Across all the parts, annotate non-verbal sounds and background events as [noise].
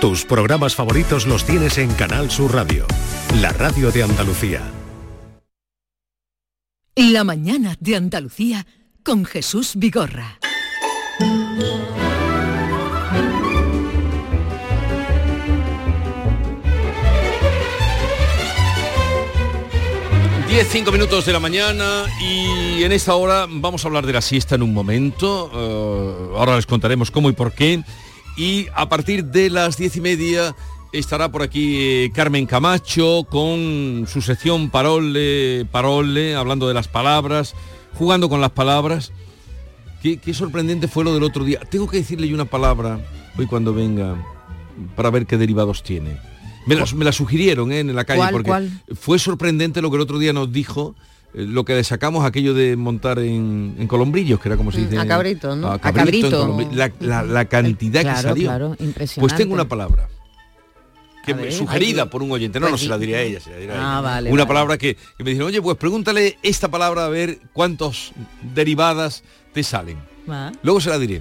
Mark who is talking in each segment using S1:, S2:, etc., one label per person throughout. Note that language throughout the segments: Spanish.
S1: Tus programas favoritos los tienes en Canal Sur Radio, la radio de Andalucía.
S2: La mañana de Andalucía con Jesús Vigorra.
S3: Diez, cinco minutos de la mañana y en esta hora vamos a hablar de la siesta en un momento. Eh, ahora les contaremos cómo y por qué. Y a partir de las diez y media estará por aquí eh, Carmen Camacho con su sección Parole, Parole, hablando de las palabras, jugando con las palabras. Qué, qué sorprendente fue lo del otro día. Tengo que decirle yo una palabra hoy cuando venga para ver qué derivados tiene. Me la, me la sugirieron ¿eh? en la calle
S4: ¿Cuál,
S3: porque
S4: cuál?
S3: fue sorprendente lo que el otro día nos dijo lo que le sacamos aquello de montar en, en colombrillos, que era como se dice.
S4: Mm, a
S3: en-
S4: cabrito, ¿no?
S3: A
S4: A
S3: cabrito. en
S4: cabrito.
S3: La, la- la cantidad
S4: Claro,
S3: que salió.
S4: claro, impresionante.
S3: Pues tengo una palabra. Que
S4: A ver.
S3: sugerida por un oyente. No, no
S4: pues
S3: se
S4: di-
S3: la diré a ella. Se la diré a
S4: Ah,
S3: ella.
S4: vale,
S3: Una
S4: vale.
S3: palabra que, que me dijeron, oye, pues pregúntale esta palabra a ver cuántos derivadas te salen.
S4: Ah.
S3: Luego se la diré.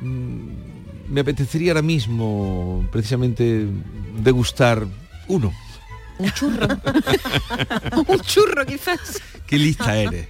S3: Mm, Me apetecería ahora mismo precisamente degustar uno.
S4: Un churro. [laughs] un churro quizás.
S3: Qué lista eres.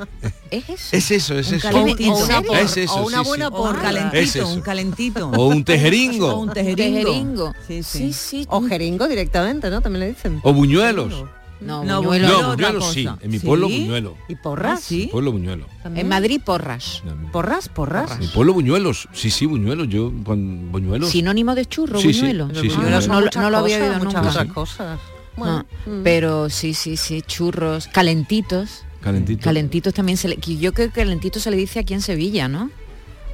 S4: ¿Es eso?
S3: Es eso, es
S4: Un
S3: eso.
S4: calentito. O una por-
S3: Es eso,
S4: o una
S3: sí, sí.
S4: buena
S5: O un
S4: porra.
S5: calentito,
S3: Es eso.
S5: un calentito.
S3: O un tejeringo.
S5: O un tejeringo.
S4: Tejeringo.
S5: Sí, sí.
S4: Sí, sí.
S6: O jeringo directamente, ¿no? También le dicen.
S3: O buñuelos.
S4: No,
S5: No,
S4: buñuelo.
S5: buñuelo.
S3: No,
S5: otra
S3: buñuelos sí. En mi
S5: ¿Sí?
S3: pueblo buñuelo.
S6: ¿Y porras?
S5: Ah, sí.
S3: Pueblo buñuelo.
S4: En Madrid, porras.
S6: ¿Porras? ¿Porras?
S3: Mi pueblo buñuelos. Sí, sí, buñuelos. Yo con buñuelos.
S4: Sinónimo de churro,
S3: Sí, sí,
S4: buñuelo.
S3: sí, sí,
S4: Buñuelos
S3: buñuelo.
S4: no, lo- no lo había oído
S6: muchas otras cosas. Bueno,
S4: No,
S6: mm.
S4: Pero sí, sí, sí, churros, calentitos.
S3: Calentito.
S4: Calentitos también se le... que Yo creo que calentito se le dice aquí en Sevilla, ¿no?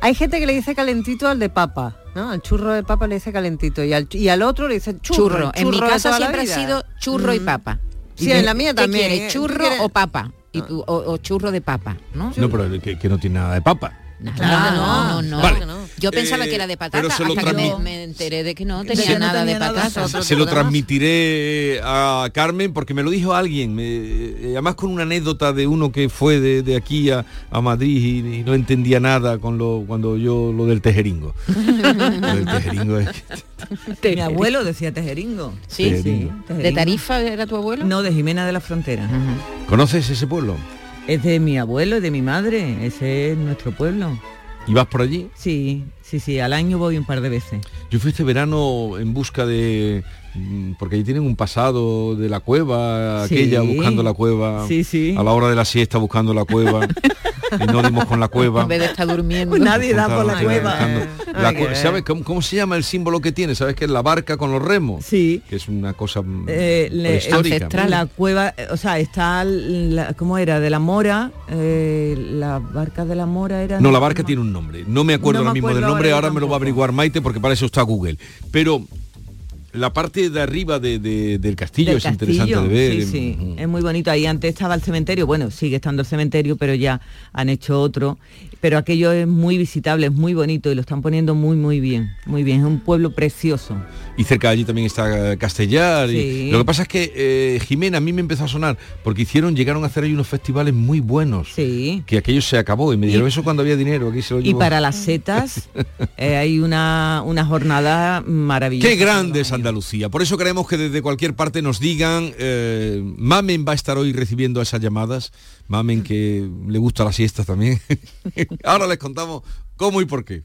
S6: Hay gente que le dice calentito al de papa, ¿no? Al churro de papa le dice calentito y al, y al otro le dice churro.
S4: En mi
S6: churro
S4: casa siempre ha sido churro y
S6: Mm.
S4: papa.
S6: Sí,
S4: ¿Y
S6: en la mía
S4: qué
S6: también,
S4: quieres,
S6: ¿eh? ¿Tú
S4: ¿Churro o papa? Y tú- o, o churro de papa, ¿no?
S3: No, pero que, que no tiene nada de papa.
S4: Nada, no, no, no.
S3: Vale.
S4: Yo pensaba
S3: Eh,
S4: que era de patata
S3: pero se lo
S4: hasta que me, enteré de que no tenía
S5: no
S4: nada
S5: tenía
S4: de patata.
S3: Se lo transmitiré a Carmen porque me lo dijo alguien, me- eh, además con una anécdota de uno que fue de, de aquí a, a Madrid y, y no entendía nada con lo cuando yo lo del tejeringo. [laughs] lo del tejeringo es que-
S5: Mi abuelo decía tejeringo.
S4: Sí,
S3: Tejeringo.
S4: ¿De
S5: Tejeringo.
S4: Tarifa era tu abuelo?
S5: No, de Jimena de la Frontera.
S3: ¿Conoces ese pueblo?
S5: Es de mi abuelo y de mi madre. Ese es nuestro pueblo.
S3: ¿Y vas por allí?
S5: Sí, sí, sí. Al año voy un par de veces.
S3: Yo fui este verano en busca de... mm, Porque allí tienen un pasado de la cueva,
S5: Sí.
S3: aquella buscando la cueva,
S5: Sí, sí.
S3: a la hora de la siesta buscando la cueva, [laughs] y no dimos con la cueva.
S4: En vez de estar durmiendo.
S5: Pues nadie da por la cueva.
S3: la ¿Sabes cómo, cómo se llama el símbolo que tiene? ¿Sabes que es la barca con los remos?
S5: Sí.
S3: Que es una cosa mm,
S5: Eh, le-
S4: ancestral.
S5: La cueva, eh, o sea, está, la, ¿cómo era? De la Mora, eh, la barca de la Mora era...
S3: No, la barca tiene un nombre. No me acuerdo
S5: No me
S3: ahora mismo del nombre,
S5: ahora
S3: ahora me lo va a averiguar Maite porque para eso está Google. Pero la parte de arriba de- de- del castillo
S5: del
S3: es interesante de ver.
S5: Sí, sí, es muy bonito. Ahí antes estaba el cementerio, bueno, sigue estando el cementerio, pero ya han hecho otro. Pero aquello es muy visitable, es muy bonito y lo están poniendo muy, muy bien. Muy bien, es un pueblo precioso.
S3: Y cerca de allí también está eh, Castellar. y-. Lo que pasa es que eh, Jimena a mí me empezó a sonar porque hicieron, llegaron a hacer ahí unos festivales muy buenos.
S5: Sí.
S3: Que aquello se acabó y me dijeron eso cuando había dinero. Aquí se lo
S5: Y
S3: llevó".
S5: para las [laughs] setas eh, hay una, una jornada maravillosa.
S3: Qué grande es Andalucía. Por eso queremos que desde cualquier parte nos digan, eh, Mamen va a estar hoy recibiendo esas llamadas. Mamen que le gusta la siesta también. [laughs] Ahora les contamos cómo y por qué.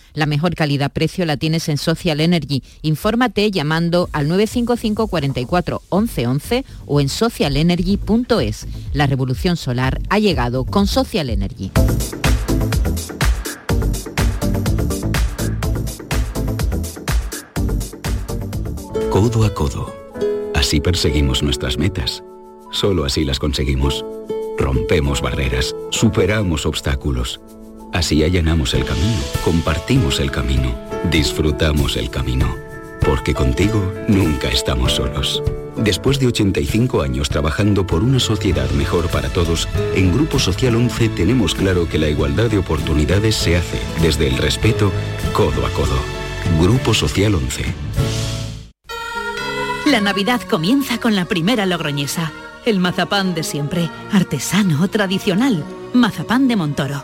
S4: La mejor calidad-precio la tienes en Social Energy. Infórmate llamando al 955 44 11 11 o en socialenergy.es. La revolución solar ha llegado con Social Energy.
S7: Codo a codo. Así perseguimos nuestras metas. Solo así las conseguimos. Rompemos barreras, superamos obstáculos. Así allanamos el camino, compartimos el camino, disfrutamos el camino. Porque contigo nunca estamos solos. Después de 85 años trabajando por una sociedad mejor para todos, en Grupo Social 11 tenemos claro que la igualdad de oportunidades se hace desde el respeto, codo a codo. Grupo Social 11.
S2: La Navidad comienza con la primera logroñesa. El mazapán de siempre, artesano, tradicional. Mazapán de Montoro,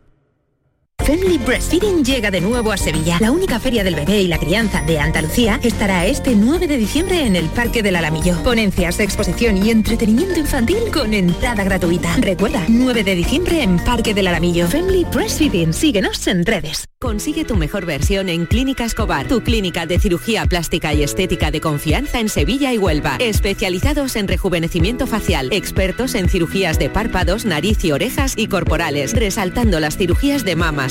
S8: Family Breastfeeding llega de nuevo a Sevilla. La única feria del bebé y la crianza de Andalucía estará este 9 de diciembre en el Parque del Alamillo. Ponencias, exposición y entretenimiento infantil con entrada gratuita. Recuerda, 9 de diciembre en Parque del Alamillo. Family Breastfeeding. Síguenos en redes.
S9: Consigue tu mejor versión en Clínica Escobar, tu clínica de cirugía plástica y estética de confianza en Sevilla y Huelva. Especializados en rejuvenecimiento facial, expertos en cirugías de párpados, nariz y orejas y corporales, resaltando las cirugías de mamas,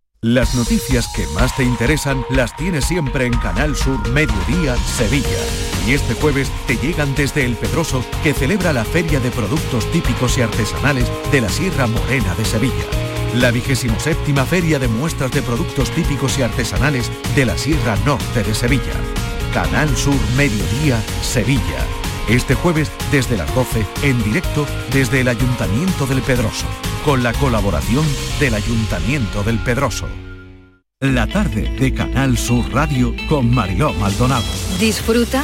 S10: Las noticias que más te interesan las tienes siempre en Canal Sur Mediodía Sevilla. Y este jueves te llegan desde El Pedroso, que celebra la Feria de Productos Típicos y Artesanales de la Sierra Morena de Sevilla. La vigésimo séptima Feria de Muestras de Productos Típicos y Artesanales de la Sierra Norte de Sevilla. Canal Sur Mediodía Sevilla. Este jueves desde las 12 en directo desde el Ayuntamiento del Pedroso, con la colaboración del Ayuntamiento del Pedroso. La tarde de Canal Sur Radio con Mariló Maldonado.
S11: Disfruta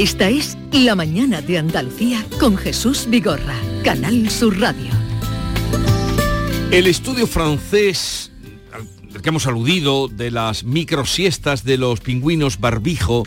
S2: Esta es La Mañana de Andalucía con Jesús Vigorra. Canal Sur Radio.
S3: El estudio francés que hemos aludido de las microsiestas de los pingüinos barbijo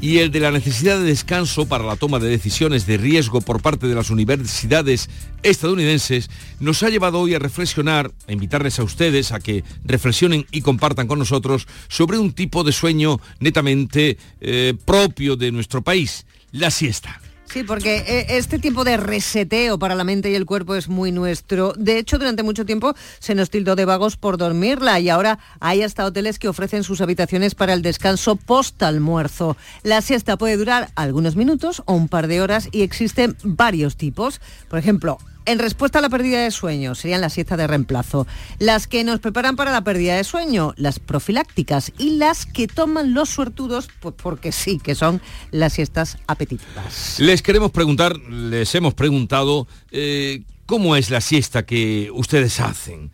S3: y el de la necesidad de descanso para la toma de decisiones de riesgo por parte de las universidades estadounidenses nos ha llevado hoy a reflexionar, a invitarles a ustedes a que reflexionen y compartan con nosotros sobre un tipo de sueño netamente eh, propio de nuestro país, la siesta.
S6: Sí, porque eh, este tipo de reseteo para la mente y el cuerpo es muy nuestro. De hecho, durante mucho tiempo se nos tildó de vagos por dormirla y ahora hay hasta hoteles que ofrecen sus habitaciones para el descanso post-almuerzo. La siesta puede durar algunos minutos o un par de horas y existen varios tipos. Por ejemplo, en respuesta a la pérdida de sueño, serían las siestas de reemplazo. Las que nos preparan para la pérdida de sueño, las profilácticas. Y las que toman los suertudos, pues porque sí, que son las siestas apetitivas.
S3: Les queremos preguntar, les hemos preguntado, eh, ¿cómo es la siesta que ustedes hacen?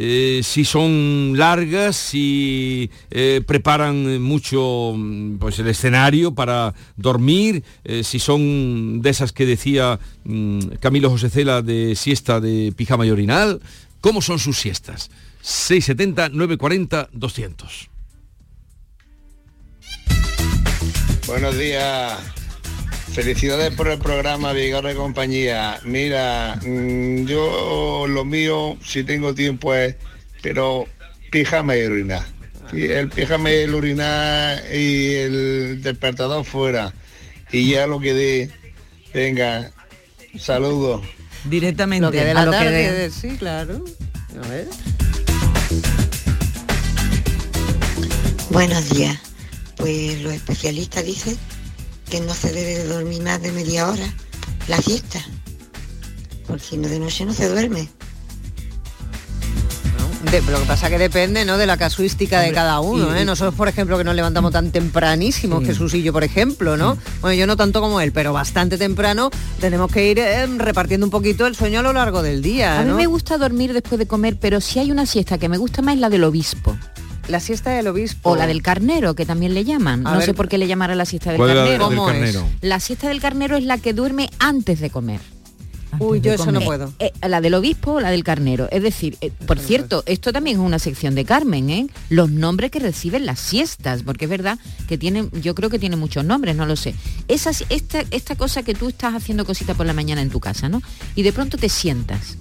S3: Eh, si son largas, si eh, preparan mucho mm, pues, el escenario para dormir, eh, si son de esas que decía mm, Camilo José Cela de siesta de pijama y orinal, ¿cómo son sus siestas? 670 940 200.
S12: Buenos días. Felicidades por el programa Vigor y compañía. Mira, mm, yo lo mío, si tengo tiempo es, pero pijama y el pijama y el orinar y el despertador fuera. Y ya lo que dé. Venga, saludos.
S5: Directamente.
S6: Lo que dé la
S5: A lo que
S6: tarde,
S5: dé.
S6: sí, claro. A ver.
S13: Buenos días. Pues los especialistas dicen que no se debe de dormir más de media hora la siesta. Porque si no de noche no se duerme.
S6: De- lo que pasa que depende ¿no? de la casuística de cada uno. ¿eh? Nosotros, por ejemplo, que nos levantamos tan tempranísimo, Jesús y yo, por ejemplo, ¿no? Bueno, yo no tanto como él, pero bastante temprano, tenemos que ir eh, repartiendo un poquito el sueño a lo largo del día.
S4: A mí me gusta dormir después de comer, pero si hay una siesta que me gusta más es la del obispo.
S6: La siesta del obispo.
S4: O la del carnero, que también le llaman.
S6: A
S4: no
S6: ver.
S4: sé por qué le llamará la siesta del
S3: ¿Cuál es la
S4: carnero.
S3: del
S6: ¿Cómo es?
S4: La siesta del carnero es la que duerme antes de comer.
S6: Uy, yo eso no
S4: Eh,
S6: puedo.
S4: eh, la del obispo o la del carnero. Es decir, eh, por cierto, esto también es una sección de Carmen, ¿eh? Los nombres que reciben las siestas, porque es verdad que tienen, yo creo que tiene muchos nombres, no lo sé. Esa, si- esta, esta cosa que tú estás haciendo cosita por la mañana en tu casa, ¿no? Y de pronto te sientas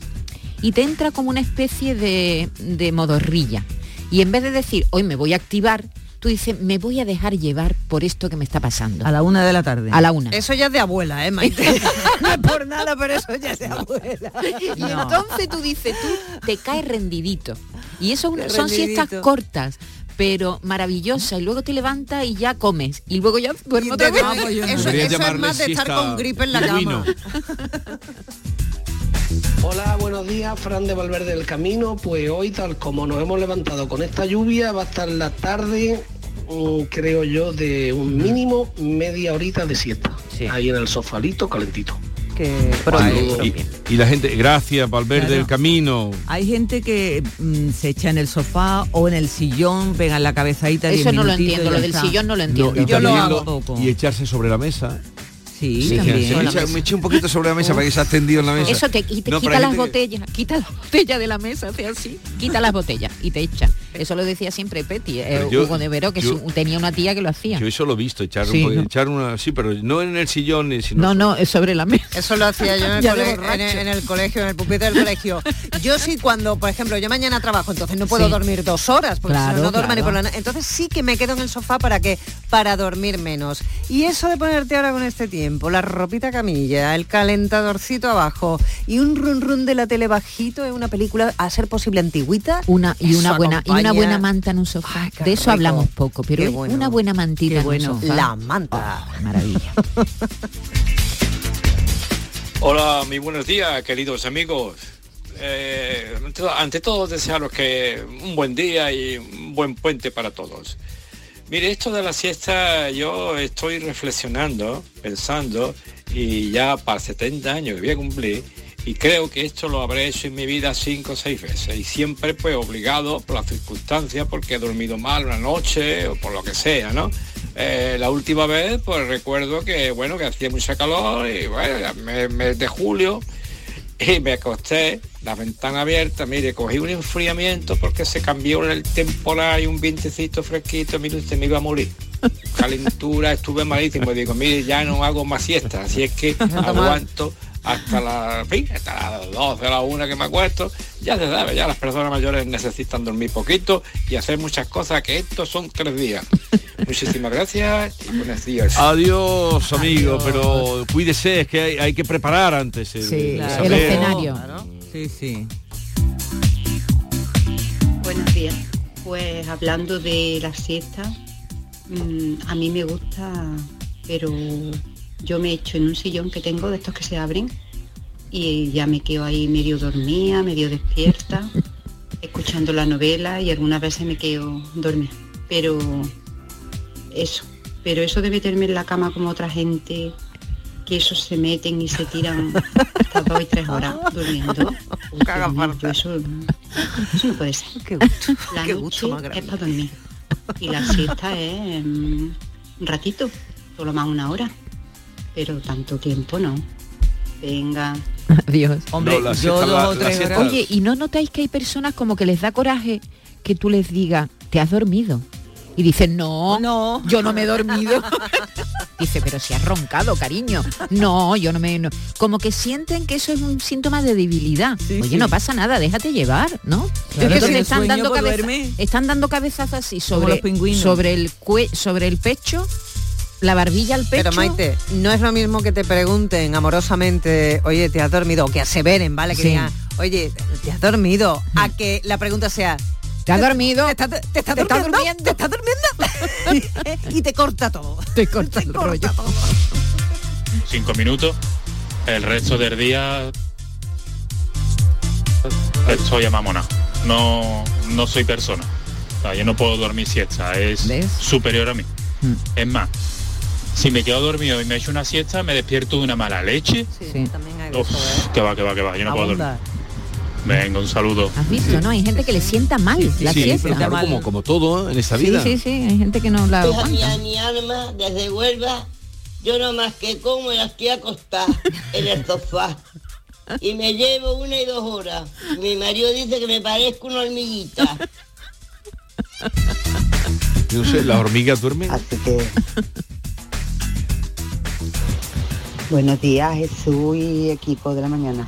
S4: y te entra como una especie de, de modorrilla. Y en vez de decir, hoy me voy a activar, tú dices, me voy a dejar llevar por esto que me está pasando.
S5: A la una de la tarde.
S4: A la una.
S6: Eso ya es de abuela, ¿eh, Maite? [laughs] no es por nada, pero eso ya es de abuela.
S4: Y entonces tú dices, tú te caes rendidito. Y eso
S6: Qué
S4: son siestas cortas, pero maravillosas. Y luego te levantas y ya comes. Y luego ya duermes otra vez.
S6: Ah, pues yo no. Eso- eso es más de estar con gripe en la cama. [laughs]
S14: Hola, buenos días, Fran de Valverde del Camino. Pues hoy, tal como nos hemos levantado con esta lluvia, va a estar la tarde, mm, creo yo, de un mínimo media horita de siesta. Ahí en el sofalito calentito.
S6: Que
S14: Saludos.
S3: Y, y la gente, gracias, Valverde
S5: Claro.
S3: del Camino.
S5: Hay gente que mm, se echa en el sofá o en el sillón, pegan la cabezadita.
S4: Eso
S5: 10
S4: no lo entiendo, lo del sillón no lo
S3: No,
S4: entiendo.
S3: y
S5: Yo lo hago
S3: lo-
S5: poco.
S3: y echarse sobre la mesa.
S5: Sí,
S3: Sí,
S5: también.
S3: me echa- me eché un poquito sobre la mesa para que se ha tendido en la mesa.
S4: Eso te, y te
S3: No, pero
S4: quita las botellas, quita las botellas de la mesa, hace así, quita las botellas y te echa. Eso lo decía siempre Petty, eh,
S3: yo-
S4: Hugo de Vero, que
S3: yo-
S4: su- tenía una tía que lo hacía.
S3: Yo eso lo he visto, echar,
S4: Sí,
S3: un poquito-
S4: ¿no?
S3: echar una, sí, pero no en el sillón, sino
S4: No, no, es sobre la mesa.
S6: Eso lo hacía yo en el, [laughs]
S4: Ya de
S6: cole-
S4: borracho.
S6: en, el, en el colegio, en el pupitre del colegio. Yo sí cuando, por ejemplo, yo mañana trabajo, entonces no puedo
S4: Sí.
S6: dormir dos horas, porque si no, no duermo ni por la na- Entonces sí que me quedo en el sofá para que para dormir menos. Y eso de ponerte ahora con este tiempo, la ropita camilla, el calentadorcito abajo y un run run de la tele bajito en una película, a ser posible antigüita.
S4: Una y
S6: eso
S4: una buena y una
S6: acompaña-
S4: buena manta en un sofá.
S6: Ay,
S4: de eso
S6: rico.
S4: hablamos poco, pero
S6: bueno.
S4: una buena mantita
S6: Qué
S4: en
S6: bueno.
S4: un sofá.
S6: La manta.
S4: maravilla. [laughs]
S15: Hola, muy buenos días, queridos amigos. Eh, ante todo- ante todo, desearos que un buen día y un buen puente para todos. Mire, esto de la siesta, yo estoy reflexionando, pensando, y ya para 70 años que voy a cumplir, y creo que esto lo habré hecho en mi vida cinco o seis veces, y siempre pues obligado por las circunstancias, porque he dormido mal una noche, o por lo que sea, ¿no? Eh, la última vez, pues recuerdo que, bueno, que hacía mucha calor, y bueno, ya me- mes de julio, y me acosté, la ventana abierta, mire, cogí un enfriamiento porque se cambió el temporal y un vientecito fresquito, mire usted, me iba a morir. Calentura, estuve malísimo, digo, mire, ya no hago más siesta, así es que [laughs] aguanto hasta la, en fin, hasta las 12, la 1 que me acuesto, ya se sabe, ya las personas mayores necesitan dormir poquito y hacer muchas cosas, que estos son tres días. [laughs] Muchísimas gracias y buenos días.
S3: Adiós, amigo, pero cuídese, es que hay, hay que preparar antes el,
S4: Sí, el
S3: saber.
S4: escenario.
S5: Sí, sí.
S16: Buenos días. Pues hablando de la siesta, mm, a mí me gusta, pero yo me echo en un sillón que tengo de estos que se abren y ya me quedo ahí medio dormida, medio despierta, [laughs] escuchando la novela y algunas veces me quedo dormida. Pero eso, pero eso de meterme en la cama como otra gente, que esos se meten y se tiran hasta dos y tres horas [laughs] durmiendo. Uy, yo eso, eso no puede ser. La
S6: qué
S16: noche
S6: gusto
S16: es para dormir. Y la siesta es mm, un ratito, por lo más una hora. Pero tanto tiempo no. Venga.
S4: Adiós.
S5: Hombre, No, yo siesta- dos la- o tres horas.
S4: Oye, ¿y no notáis que hay personas como que les da coraje que tú les digas, te has dormido? Y dicen, no, no, yo no me he dormido. [laughs] Dice, pero si has roncado, cariño. No, yo no me... no". Como que sienten que eso es un síntoma de debilidad. Oye,
S5: sí.
S4: no pasa nada, déjate llevar, ¿no?
S5: Claro,
S4: Entonces
S5: que el
S4: están dando, cabeza- están dando cabezazos así sobre,
S5: los pingüinos.
S4: sobre, el cue- sobre el pecho la barbilla al pecho.
S6: Pero Maite, no es lo mismo que te pregunten amorosamente, oye, ¿te has dormido? O que aseveren, ¿vale? Que
S4: Sí.
S6: digan, oye, ¿te has dormido? A que la pregunta sea,
S4: ¿Te has dormido?
S6: ¿Te, estás- te estás
S4: ¿Te
S6: durmiendo? ¿Te estás durmiendo? [laughs] y te corta todo.
S4: Te corta [laughs] el rollo.
S17: cinco minutos. El resto del día estoy a mamona. No, no soy persona. O sea, yo no puedo dormir siesta, es superior a mí.
S4: Mm.
S17: Es más, si me quedo dormido y me echo una siesta, me despierto de una mala leche. Uf, que va, que va, que va, yo no puedo dormir. Venga, un saludo.
S4: Has visto, ¿no? Hay gente que le sienta mal la
S3: sí,
S4: siesta.
S3: pero claro, como, como todo ¿eh? en esta vida.
S4: Sí, sí, sí, hay gente que no la aguanta.
S18: mi alma, desde Huelva, yo no más que como y estoy acostada en el sofá. Y me llevo una y dos horas. Mi marido dice que me parezco una hormiguita.
S3: Yo no sé, las hormigas duermen.
S19: Así que... Buenos días Jesús y equipo de la mañana.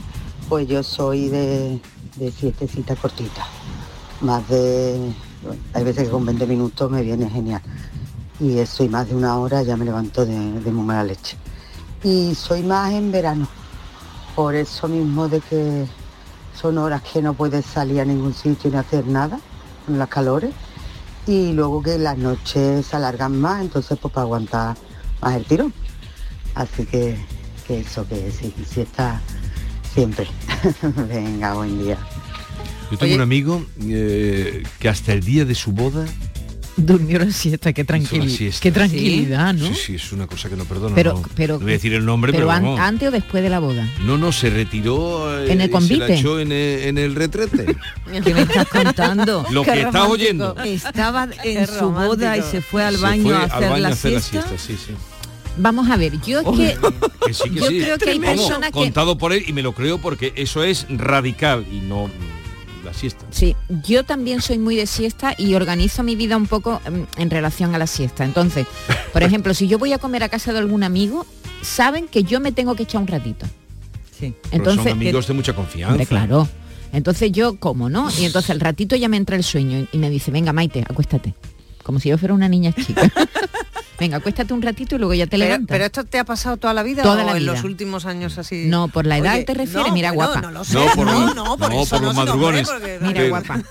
S19: Pues yo soy de, de siestecita cortita. Más de... hay veces que con 20 minutos me viene genial. Y eso y más de una hora ya me levanto de, de muy leche. Y soy más en verano. Por eso mismo de que son horas que no puedes salir a ningún sitio ni hacer nada con las calores. Y luego que las noches se alargan más, entonces pues para aguantar más el tirón. Así que, que eso, que sí, sí está siempre. [laughs] Venga, buen día.
S3: Yo tengo un amigo eh, que hasta el día de su boda
S4: Durmió la siesta, qué tranquilidad.
S3: siesta.
S4: Qué tranquilidad, ¿no?
S3: Sí, sí, es una cosa que no perdono.
S4: Pero-
S3: no,
S4: pero-
S3: no voy a decir el nombre,
S4: Pero
S3: pero,
S4: an-
S3: vamos.
S4: antes o después de la boda.
S3: No, no, se retiró eh,
S4: ¿En el
S3: y se la
S4: convite?
S3: echó en el, en el retrete. [laughs]
S5: ¿Qué me estás contando? [laughs]
S3: Lo
S5: Qué
S3: que estás
S5: romántico.
S3: oyendo.
S5: Estaba
S6: Qué
S5: en su boda y se fue al baño
S3: fue
S5: a
S3: al
S5: hacer,
S3: baño
S5: la,
S3: a hacer la
S5: siesta.
S3: siesta, sí, sí.
S4: Vamos a ver, yo es que [laughs]
S3: Que sí, que
S4: Yo
S3: sí.
S4: creo que hay personas que-
S3: Contado por él y me lo creo porque eso es radical y no la siesta.
S4: Sí, yo también soy muy de siesta y organizo mi vida un poco mm, en relación a la siesta. Entonces, por ejemplo, si yo voy a comer a casa de algún amigo, saben que yo me tengo que echar un ratito.
S5: Sí.
S3: Pero
S4: Entonces,
S3: son amigos de mucha confianza.
S4: Hombre, claro. Entonces yo como, ¿no? Y entonces al ratito ya me entra el sueño y me dice, venga Maite, acuéstate. Como si yo fuera una niña chica. [laughs] venga, acuéstate un ratito y luego ya te
S6: Pero,
S4: levantas.
S6: pero esto te ha pasado toda la vida
S4: Toda
S6: o
S4: la
S6: en
S4: vida.
S6: los últimos años así.
S4: No, por la edad
S6: Oye,
S4: te refieres,
S6: no,
S4: mira guapa.
S6: No, lo sé,
S3: No, por
S6: no,
S3: los-
S6: no, por
S3: no,
S6: eso
S3: por los
S6: no, no,
S3: madrugones.
S6: porque-
S4: Mira, guapa.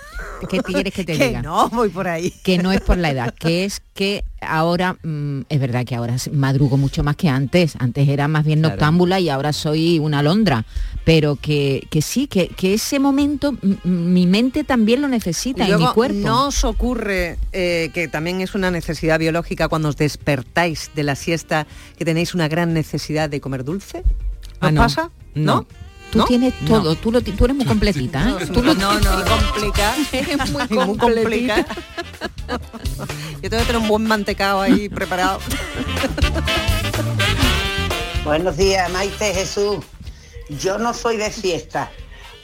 S4: ¿Qué quieres que te [laughs]
S6: Que
S4: diga?
S6: no, voy por ahí.
S4: Que no es por la edad, que es que ahora, mm, es verdad que ahora madrugo mucho más que antes. Antes era más bien
S5: Claro.
S4: noctámbula y ahora soy una alondra. Pero que, que sí, que, que ese momento mi mente también lo necesita
S6: Y
S4: y mi cuerpo.
S6: ¿no os ocurre eh, que también es una necesidad biológica cuando os despertáis de la siesta que tenéis una gran necesidad de comer dulce? ¿Os
S5: Ah, no.
S6: pasa?
S5: No.
S4: Tú
S6: ¿No?
S4: tienes todo, tú, lo, tú eres muy completita. ¿eh? Tú lo
S6: no, no, complica.
S4: Eres muy
S6: Muy
S4: completita. [laughs]
S6: complica. Yo tengo que tener un buen mantecado ahí [laughs] preparado.
S19: Buenos días, Maite Jesús. Yo no soy de fiesta.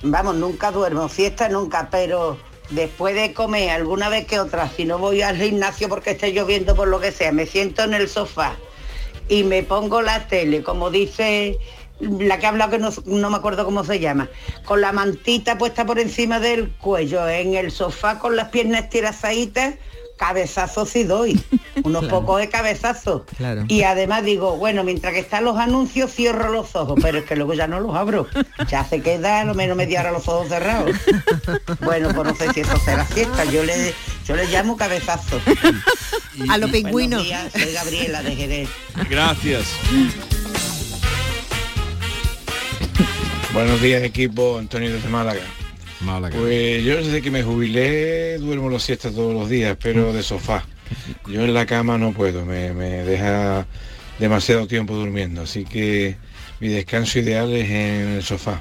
S19: Vamos, nunca duermo. Fiesta nunca, pero después de comer alguna vez que otra, si no voy al gimnasio porque esté lloviendo por lo que sea, me siento en el sofá y me pongo la tele, como dice la que ha hablado que no, no me acuerdo cómo se llama, con la mantita puesta por encima del cuello, en el sofá con las piernas tirazaditas, cabezazos sí doy, [laughs] unos pocos de cabezazos.
S5: Claro.
S19: Y además digo, bueno, mientras que están los anuncios cierro los ojos, pero es que luego ya no los abro. Ya se queda a lo menos media hora los ojos cerrados. Bueno, pues no sé si eso será fiesta, yo le, yo le llamo cabezazo. [laughs]
S6: A lo pingüino.
S19: Buenos días, soy Gabriela de Jerez.
S3: Gracias.
S20: Buenos días equipo, Antonio desde Málaga.
S3: Málaga.
S20: Pues yo desde que me jubilé duermo los siestas todos los días, pero de sofá. Yo en la cama no puedo, me, me deja demasiado tiempo durmiendo, así que mi descanso ideal es en el sofá.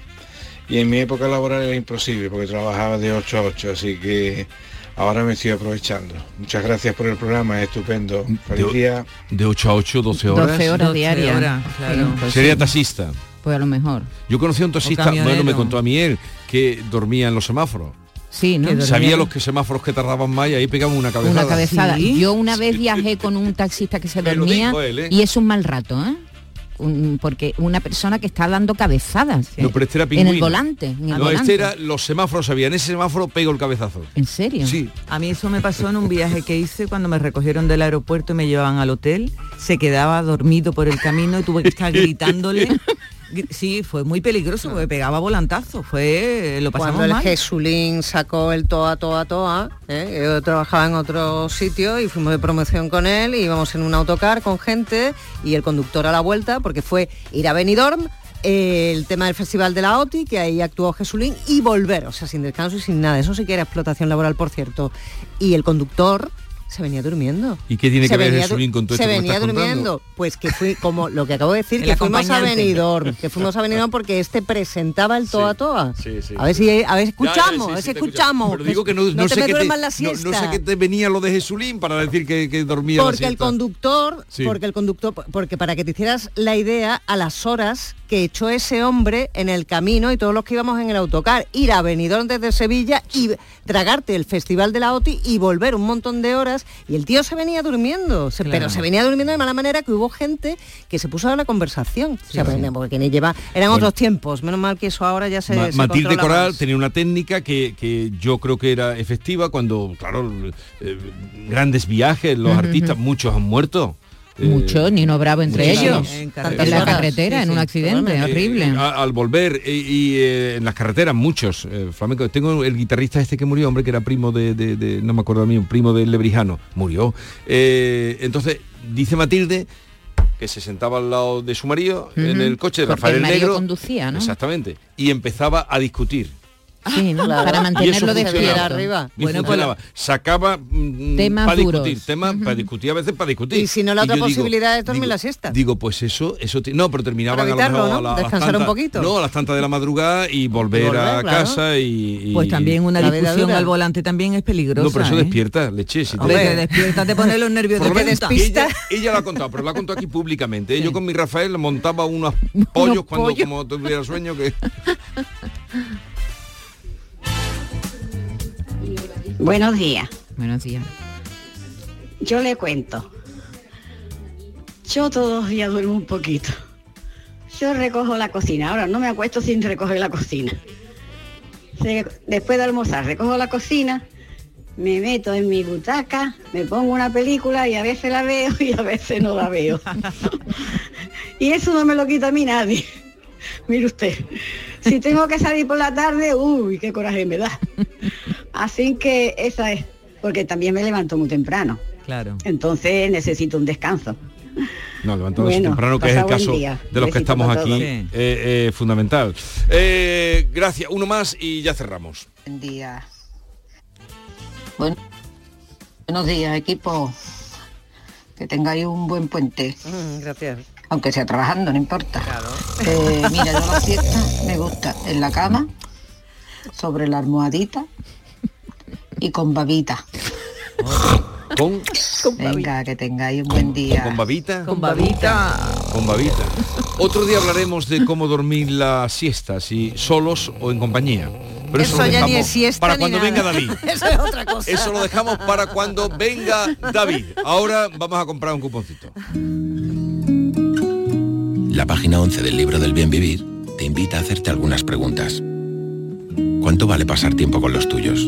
S20: Y en mi época laboral era imposible porque trabajaba de 8 a 8, así que ahora me estoy aprovechando. Muchas gracias por el programa, es estupendo. Feliz
S3: De-
S20: día.
S3: De 8 a 8, 12 horas.
S4: 12 horas
S5: 12
S4: diarias.
S5: claro.
S4: Pues
S3: Sería
S4: sí.
S3: taxista.
S4: Pues a lo mejor.
S3: Yo conocí a un taxista, bueno, me contó a mí él, que dormía en los semáforos.
S4: Sí, ¿no?
S3: Sabía los que semáforos que tardaban más y ahí pegaban una cabezada.
S4: Una cabezada.
S5: Sí.
S4: Yo una vez viajé con un taxista que se dormía
S3: él, ¿eh?
S4: y es un mal rato, ¿eh? un- porque una persona que está dando cabezadas
S3: No, pero este era
S4: en el volante. En el
S3: no,
S4: volante.
S3: este era los semáforos había. En ese semáforo pego el cabezazo.
S4: ¿En serio?
S3: Sí.
S5: A mí eso me pasó en un viaje que hice cuando me recogieron del aeropuerto y me llevaban al hotel. Se quedaba dormido por el camino y tuve que estar [laughs] gritándole. Sí, fue muy peligroso porque pegaba volantazo. Fue, lo pasamos
S6: Cuando el
S5: mal.
S6: Jesulín sacó el Toa Toa Toa, ¿eh? yo trabajaba en otro sitio y fuimos de promoción con él, y íbamos en un autocar con gente y el conductor a la vuelta, porque fue ir a Benidorm, el tema del Festival de la OTI, que ahí actuó Jesulín, y volver, o sea, sin descanso y sin nada. Eso sí que era explotación laboral, por cierto. Y el conductor se venía durmiendo.
S3: ¿Y qué tiene
S6: Se
S3: que ver
S6: du-
S3: con todo
S6: Se
S3: esto que
S6: venía
S3: contando?
S6: durmiendo. Pues que fui, como lo que acabo de decir,
S5: El
S6: que fuimos a. Benidorm, [laughs] que fuimos a Benidorm porque este presentaba el Toa Toa.
S3: sí, sí,
S6: a ver si a ver
S3: Ya,
S6: si
S3: ya,
S6: escuchamos,
S3: sí,
S6: a ver si escuchamos.
S3: Pero digo que no, no
S6: te
S3: sé te,
S6: la
S3: no,
S6: siesta.
S3: no sé qué te venía lo de Jesulín para decir que, que dormía la
S6: porque el conductor,
S3: Sí.
S6: porque el conductor, porque para que te hicieras la idea a las horas que echó ese hombre en el camino y todos los que íbamos en el autocar, ir a Benidorm desde Sevilla y tragarte el festival de la OTI y volver un montón de horas y el tío se venía durmiendo, se-
S5: Claro.
S6: pero se venía durmiendo de mala manera que hubo gente que se puso a la conversación, o sea, porque- porque ni lleva, eran
S3: Bueno.
S6: otros tiempos, menos mal que eso ahora ya se,
S3: Ma-
S6: se
S3: Matilde Coral
S6: más.
S3: tenía una técnica que, que yo creo que era efectiva cuando, claro, eh, grandes viajes, los artistas, muchos han muerto. Eh,
S4: Mucho, Nino Bravo entre ellos.
S3: En
S4: la carretera,
S3: Sí,
S4: en un accidente, horrible.
S3: Eh, al volver eh, y eh, en las carreteras muchos eh, flamencos. Tengo el guitarrista este que murió, hombre, que era primo de, de- de- no me acuerdo a mí, un primo del Lebrijano, murió. Entonces dice Matilde que se sentaba al lado de su marido en el coche de
S4: Porque
S3: Rafael
S4: el
S3: Negro.
S4: conducía, ¿no?
S3: Exactamente. Y empezaba a discutir.
S4: Sí, ¿no?
S6: Claro.
S4: para mantenerlo
S3: funcionaba.
S4: despierto.
S6: arriba. Bueno, pues
S3: sacaba mm,
S4: Temas
S3: para discutir, temas para discutir, a veces para discutir.
S6: Y si no, la otra
S3: yo digo-
S6: posibilidad es dormir
S3: digo-
S6: la siesta.
S3: Digo, pues eso, eso no, pero terminaban a
S6: ¿no?
S3: a la-
S6: Descansar un
S3: tantas-
S6: poquito.
S3: No, a las tantas de la madrugada y volver, a
S6: claro.
S3: casa y, y-
S5: Pues también una discusión al volante también es peligrosa.
S3: No, pero eso
S5: ¿eh?
S3: despierta, leche. Si te-
S5: Hombre, te despierta, te pone los nervios de
S3: menos
S5: punta.
S3: ella, ella lo ha contado, pero lo ha contado aquí públicamente. Yo con mi Rafael montaba unos [laughs] pollos cuando como tuviera sueño que. [laughs]
S21: Buenos días.
S4: Buenos días.
S21: Yo le cuento. Yo todos los días duermo un poquito. Yo recojo la cocina. Ahora no me acuesto sin recoger la cocina. Después de almorzar recojo la cocina, me meto en mi butaca, me pongo una película y a veces la veo [laughs] y a veces no la veo. [laughs] y eso no me lo quita a mí nadie. Mire usted, si tengo que salir por la tarde, uy, qué coraje me da. Así que esa es, porque también me levanto muy temprano.
S5: Claro.
S21: Entonces necesito un descanso.
S3: No, levantarnos
S21: Bueno,
S3: temprano, que es el caso
S21: día.
S3: de los que estamos aquí, eh, eh, fundamental. Eh, gracias, uno más y ya cerramos.
S22: Buen día. Bueno, buenos días, equipo. Que tengáis un buen puente.
S6: Mm, gracias.
S22: Aunque sea trabajando, no importa. Eh, mira, yo la siesta me gusta en la cama, sobre la almohadita y con babita. [laughs]
S3: Con,
S22: Venga, que tengáis un buen día.
S3: con babita.
S5: Con babita.
S3: Con babita. Otro día hablaremos de cómo dormir la siesta, si solos o en compañía. Pero eso,
S6: Eso
S3: lo
S6: ya ni es siesta
S3: para
S6: ni
S3: cuando
S6: nada.
S3: venga David. [laughs]
S6: Eso es otra cosa.
S3: Eso lo dejamos para cuando venga David. Ahora vamos a comprar un cuponcito.
S10: La página 11 del libro del bien vivir te invita a hacerte algunas preguntas. ¿Cuánto vale pasar tiempo con los tuyos?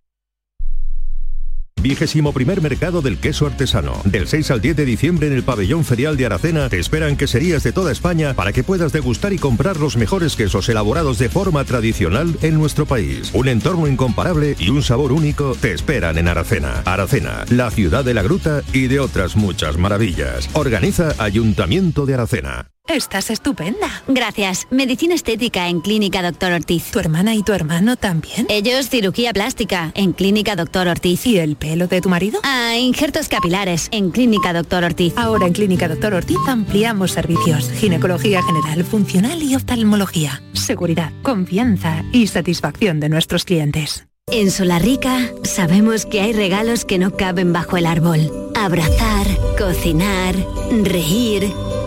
S23: Vigésimo primer mercado del queso artesano. Del 6 al 10 de diciembre en el pabellón ferial de Aracena te esperan queserías de toda España para que puedas degustar y comprar los mejores quesos elaborados de forma tradicional en nuestro país. Un entorno incomparable y un sabor único te esperan en Aracena. Aracena, la ciudad de la gruta y de otras muchas maravillas. Organiza Ayuntamiento de Aracena.
S11: Estás estupenda.
S24: Gracias. Medicina estética en Clínica Doctor Ortiz.
S11: ¿Tu hermana y tu hermano también?
S24: Ellos cirugía plástica en Clínica Doctor Ortiz.
S11: ¿Y el pelo de tu marido?
S24: Ah, injertos capilares en Clínica Doctor Ortiz.
S11: Ahora en Clínica Doctor Ortiz ampliamos servicios. Ginecología general, funcional y oftalmología. Seguridad, confianza y satisfacción de nuestros clientes.
S24: En Solarrica sabemos que hay regalos que no caben bajo el árbol. Abrazar, cocinar, reír,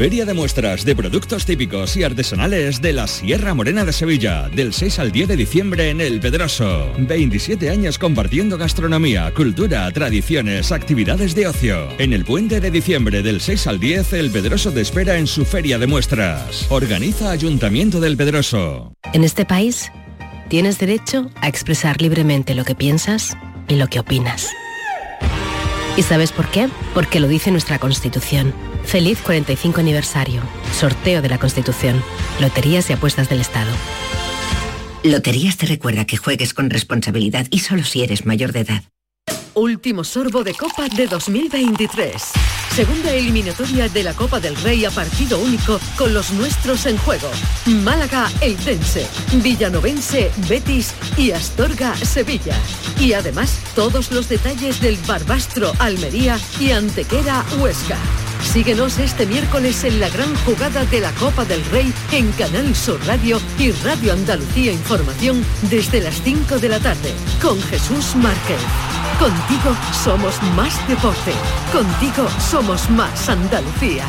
S25: Feria de muestras de productos típicos y artesanales de la Sierra Morena de Sevilla, del 6 al 10 de diciembre en El Pedroso. 27 años compartiendo gastronomía, cultura, tradiciones, actividades de ocio. En el puente de diciembre del 6 al 10, El Pedroso te espera en su Feria de muestras. Organiza Ayuntamiento del Pedroso.
S26: En este país, tienes derecho a expresar libremente lo que piensas y lo que opinas. ¿Y sabes por qué? Porque lo dice nuestra Constitución. Feliz 45 aniversario. Sorteo de la Constitución. Loterías y apuestas del Estado.
S27: Loterías te recuerda que juegues con responsabilidad y solo si eres mayor de edad.
S28: Último sorbo de Copa de 2023. Segunda eliminatoria de la Copa del Rey a partido único con los nuestros en juego. Málaga, Eldense, Villanovense, Betis y Astorga, Sevilla. Y además todos los detalles del Barbastro, Almería y Antequera, Huesca. Síguenos este miércoles en la gran jugada de la Copa del Rey en Canal Sur Radio y Radio Andalucía Información desde las 5 de la tarde con Jesús Márquez. Contigo somos más deporte. Contigo somos más Andalucía.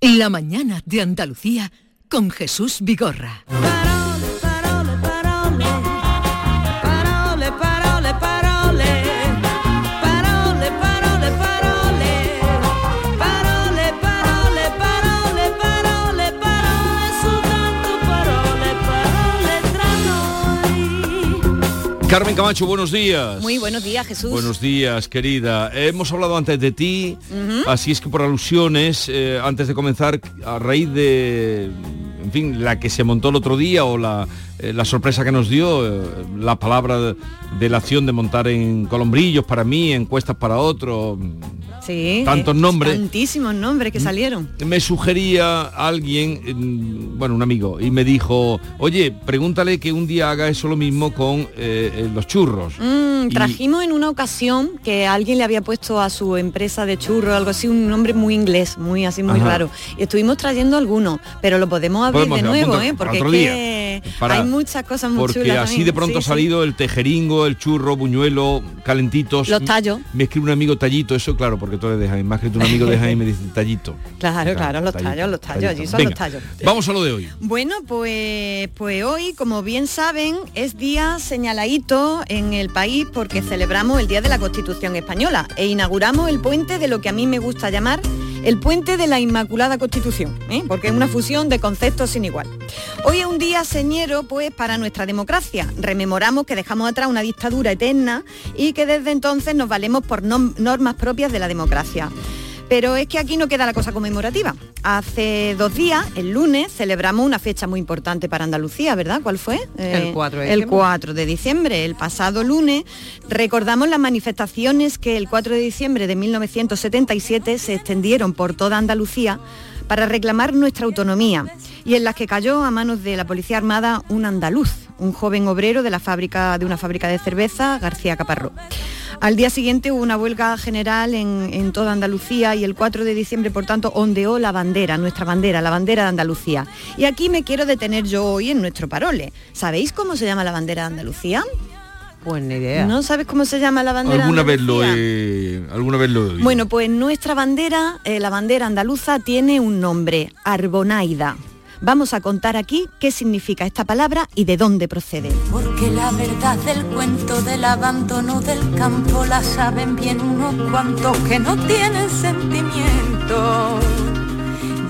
S28: La mañana de Andalucía con Jesús Vigorra.
S3: Carmen Camacho, buenos días.
S4: Muy buenos días, Jesús.
S3: Buenos días, querida. Hemos hablado antes de ti, así es que por alusiones, eh, antes de comenzar, a raíz de, en fin, la que se montó el otro día o la, eh, la sorpresa que nos dio, eh, la palabra de, de la acción de montar en colombrillos para mí, encuestas para otro,
S29: Sí.
S3: Tantos nombres.
S29: Tantísimos nombres que salieron.
S3: me sugería alguien, mm, bueno, un amigo, y me dijo, oye, pregúntale que un día haga eso lo mismo con eh, eh, los churros.
S29: Mm,
S3: Y-
S29: trajimos en una ocasión que alguien le había puesto a su empresa de churro algo así, un nombre muy inglés, muy así, muy
S3: Ajá.
S29: raro. Y estuvimos trayendo algunos, pero lo podemos abrir
S3: Podemos
S29: de nuevo, ¿eh? Porque es que
S3: Para-
S29: hay muchas cosas muy
S3: Porque
S29: chulas
S3: así de pronto
S29: Sí,
S3: ha salido el tejeringo, el churro, buñuelo, calentitos.
S29: Los tallos.
S3: Me escribe un amigo tallito, eso claro, porque tú eres de Jaén. Me ha escrito un amigo de y me dice tallito. [laughs]
S29: Claro, claro, los
S3: tallito,
S29: tallos, los tallos,
S3: tallito.
S29: allí son
S3: Venga,
S29: los tallos.
S3: Vamos a lo de hoy.
S29: Bueno, pues, pues hoy, como bien saben, es día señaladito en el país porque celebramos el Día de la Constitución Española e inauguramos el puente de lo que a mí me gusta llamar el puente de la Inmaculada Constitución, ¿eh? porque es una fusión de conceptos sin igual. Hoy es un día señero pues para nuestra democracia. Rememoramos que dejamos atrás una dictadura eterna y que desde entonces nos valemos por normas propias de la democracia. Pero es que aquí no queda la cosa conmemorativa. Hace dos días, el lunes, celebramos una fecha muy importante para Andalucía, ¿verdad? ¿Cuál fue? Eh,
S6: El 4 de
S29: El
S6: diciembre.
S29: 4 de diciembre. El pasado lunes recordamos las manifestaciones que el 4 de diciembre de 1977 se extendieron por toda Andalucía para reclamar nuestra autonomía y en las que cayó a manos de la Policía Armada un andaluz, un joven obrero de, la fábrica, de una fábrica de cerveza, García Caparrós. Al día siguiente hubo una huelga general en, en toda Andalucía y el 4 de diciembre, por tanto, ondeó la bandera, nuestra bandera, la bandera de Andalucía. Y aquí me quiero detener yo hoy en nuestro parole. ¿Sabéis cómo se llama la bandera de Andalucía?
S6: Pues ni idea.
S29: ¿No sabes cómo se llama la bandera? de
S3: Alguna vez lo he, alguna vez lo he oído.
S29: Bueno, pues nuestra bandera, eh, la bandera andaluza, tiene un nombre, Arbonaida. Vamos a contar aquí qué significa esta palabra y de dónde procede.
S30: Porque la verdad del cuento del abandono del campo la saben bien unos cuantos que no tienen sentimiento.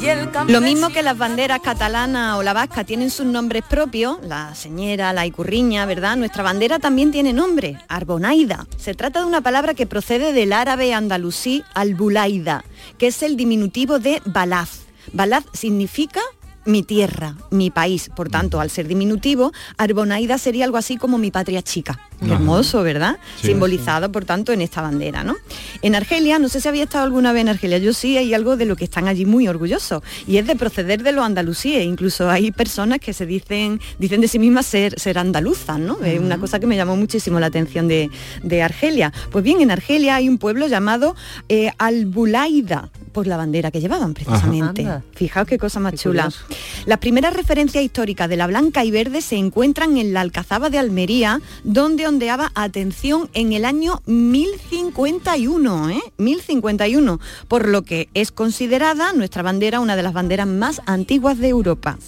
S30: Y el
S29: Lo mismo que las banderas catalana o la vasca tienen sus nombres propios, la señera, la icurriña, ¿verdad? Nuestra bandera también tiene nombre, Arbonaida. Se trata de una palabra que procede del árabe andalusí albulaida, que es el diminutivo de balaz. Balaz significa mi tierra, mi país. Por tanto, al ser diminutivo, Arbonaida sería algo así como mi patria chica. Qué
S31: Ajá.
S29: hermoso, ¿verdad?
S31: Sí.
S29: Simbolizado, por tanto, en esta bandera, ¿no? En Argelia, no sé si había estado alguna vez en Argelia, yo sí, hay algo de lo que están allí muy orgullosos, y es de proceder de los andalusíes. Incluso hay personas que se dicen, dicen de sí mismas ser, ser andaluzas, ¿no? Es una cosa que me llamó muchísimo la atención de, de Argelia. Pues bien, en Argelia hay un pueblo llamado eh, Albulaida, por la bandera que llevaban precisamente. Fijaos qué cosa más
S6: Qué
S29: chula.
S6: curioso.
S29: Las primeras referencias históricas de la blanca y verde se encuentran en la Alcazaba de Almería, donde ondeaba, atención, en el año 1051, ¿eh? 1051, por lo que es considerada nuestra bandera una de las banderas más antiguas de Europa.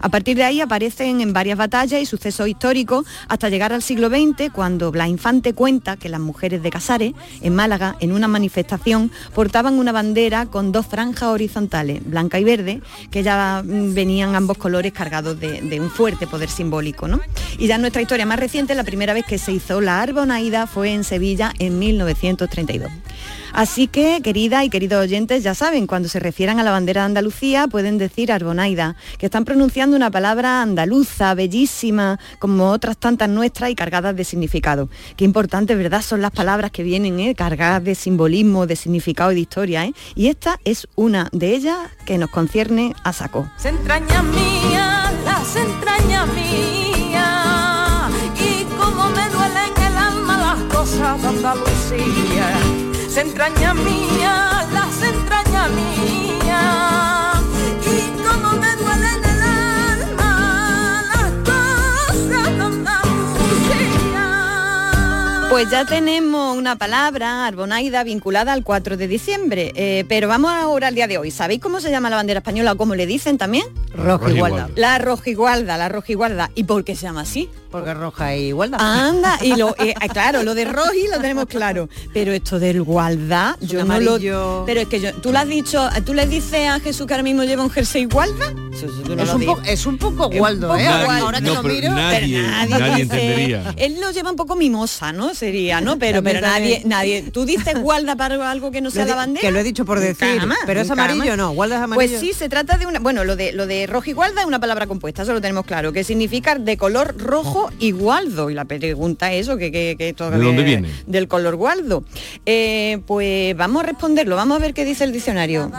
S29: A partir de ahí aparecen en varias batallas y sucesos históricos hasta llegar al siglo XX, cuando Blas Infante cuenta que las mujeres de Casares, en Málaga, en una manifestación, portaban una bandera con dos franjas horizontales, blanca y verde, que ya mm, venían ambos colores cargados de, un fuerte poder simbólico. ¿no? Y ya en nuestra historia más reciente, la primera vez que se hizo la Arbonaida fue en Sevilla en 1932. Así que, querida y queridos oyentes, ya saben, cuando se refieran a la bandera de Andalucía pueden decir Arbonaida, que están pronunciando una palabra andaluza, bellísima, como otras tantas nuestras y cargadas de significado. Qué importante, ¿verdad? Son las palabras que vienen, ¿eh? cargadas de simbolismo, de significado y de historia. ¿eh? Y esta es una de ellas que nos concierne a saco.
S30: Se entraña mía, las Y como me el alma las cosas Se entraña mía, las entrañas mías Y como me duelen el alma las cosas
S29: Pues ya tenemos una palabra, Arbonaida, vinculada al 4 de diciembre. Eh, pero vamos ahora al día de hoy. ¿Sabéis cómo se llama la bandera española o cómo le dicen también?
S6: Rojigualda.
S29: La rojigualda, la rojigualda. ¿Y por qué se llama así?
S6: Porque roja e igualdad.
S29: Anda, y lo, eh, [laughs] claro, lo de roji lo tenemos claro. Pero esto del gualda, yo no lo... Pero es que yo, tú le has dicho, tú le dices a Jesús que ahora mismo lleva un jersey no
S6: Es
S29: lo
S6: un,
S29: dices.
S6: po- es un poco
S29: Es poco
S6: ¿eh? Ahora que
S3: no,
S6: lo
S3: pero
S6: miro.
S3: nadie-
S29: Pero
S3: nadie
S29: dice-
S3: entendería.
S29: Él lo lleva un poco mimosa, ¿no? Sería, ¿no? Pero, pero nadie, nadie. ¿Tú dices gualda para algo que no sea
S6: Lo
S29: la bandera?
S6: que lo he dicho por decir, pero es amarillo. ¿no? ¿Gualda es amarillo?
S29: Pues sí, se trata de una. Bueno, lo de lo de rojo y gualda es una palabra compuesta, eso lo tenemos claro, que significa de color rojo y gualdo. Y la pregunta es eso, que, que, que esto
S3: ¿De dónde
S29: que-
S3: viene?
S29: Del color gualdo. Eh, pues vamos a responderlo, vamos a ver qué dice el diccionario.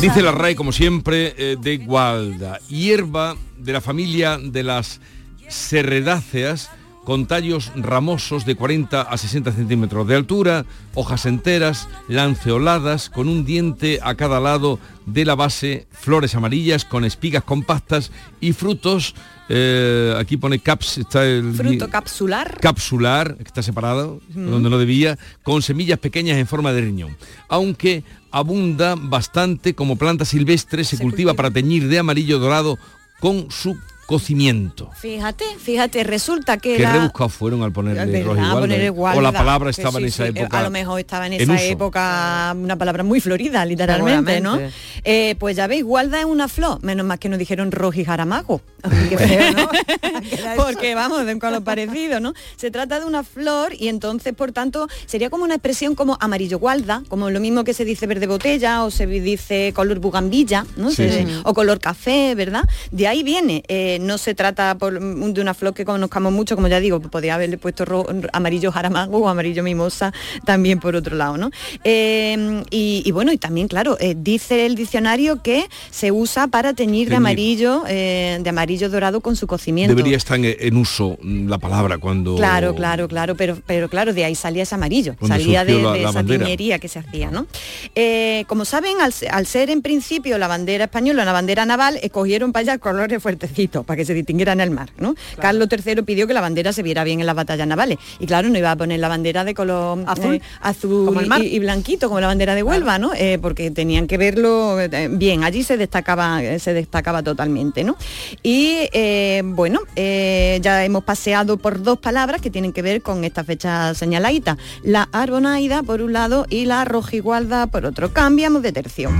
S3: Dice la RAE, como siempre, eh, de gualda, hierba de la familia de las serredáceas con tallos ramosos de 40 a 60 centímetros de altura, hojas enteras, lanceoladas, con un diente a cada lado de la base, flores amarillas con espigas compactas y frutos, eh, aquí pone caps, está el...
S29: Fruto capsular.
S3: capsular, que está separado, donde no debía, con semillas pequeñas en forma de riñón. Aunque abunda bastante como planta silvestre, se, cultiva, para teñir de amarillo dorado con su cocimiento.
S29: Fíjate, fíjate, resulta que
S3: Qué
S29: la...
S3: rebuscados fueron al gualda, O la palabra estaba en esa
S29: sí,
S3: época.
S29: A lo mejor estaba en
S3: en
S29: esa
S3: uso.
S29: época una palabra muy florida, literalmente, ¿no? Eh, pues ya veis, gualda es una flor, menos más que nos dijeron rojo y jaramago. Qué feo, [laughs] ¿no? [laughs] Porque vamos, de un color parecido, ¿no? Se trata de una flor y entonces, por tanto, sería como una expresión como amarillo gualda, como lo mismo que se dice verde botella o se dice color bugambilla, ¿no?
S31: Sí,
S29: Se-
S31: sí.
S29: o color café, ¿verdad? De ahí viene. eh, no se trata por- de una flor que conozcamos mucho, como ya digo, podría haberle puesto amarillo jaramago o amarillo mimosa también por otro lado, ¿no? Eh, y, y bueno, y también, claro, eh, dice el diccionario que se usa para teñir, de amarillo, eh, de amarillo dorado con su cocimiento.
S3: Debería estar en, en uso mm, la palabra cuando...
S29: Claro, claro, claro, pero, pero claro, de ahí salía ese amarillo,
S3: Cuando
S29: salía de,
S3: la-
S29: de
S3: la
S29: esa
S3: bandera.
S29: tiñería que se hacía, ¿no? Eh, como saben, al ser en principio la bandera española, una bandera naval, escogieron para allá colores fuertecitos, para que se distinguiera en el mar, ¿no? Carlos III pidió que la bandera se viera bien en las batallas navales, y claro, no iba a poner la bandera de color
S6: Azul,
S29: eh, azul y, y blanquito, como la bandera de Huelva, ¿no? Eh, porque tenían que verlo eh, bien, allí se destacaba, eh, se destacaba totalmente, ¿no? Y eh, bueno, ya hemos paseado por dos palabras que tienen que ver con esta fecha señaladita. La arbonaida por un lado y la rojigualda por otro. Cambiamos de tercio.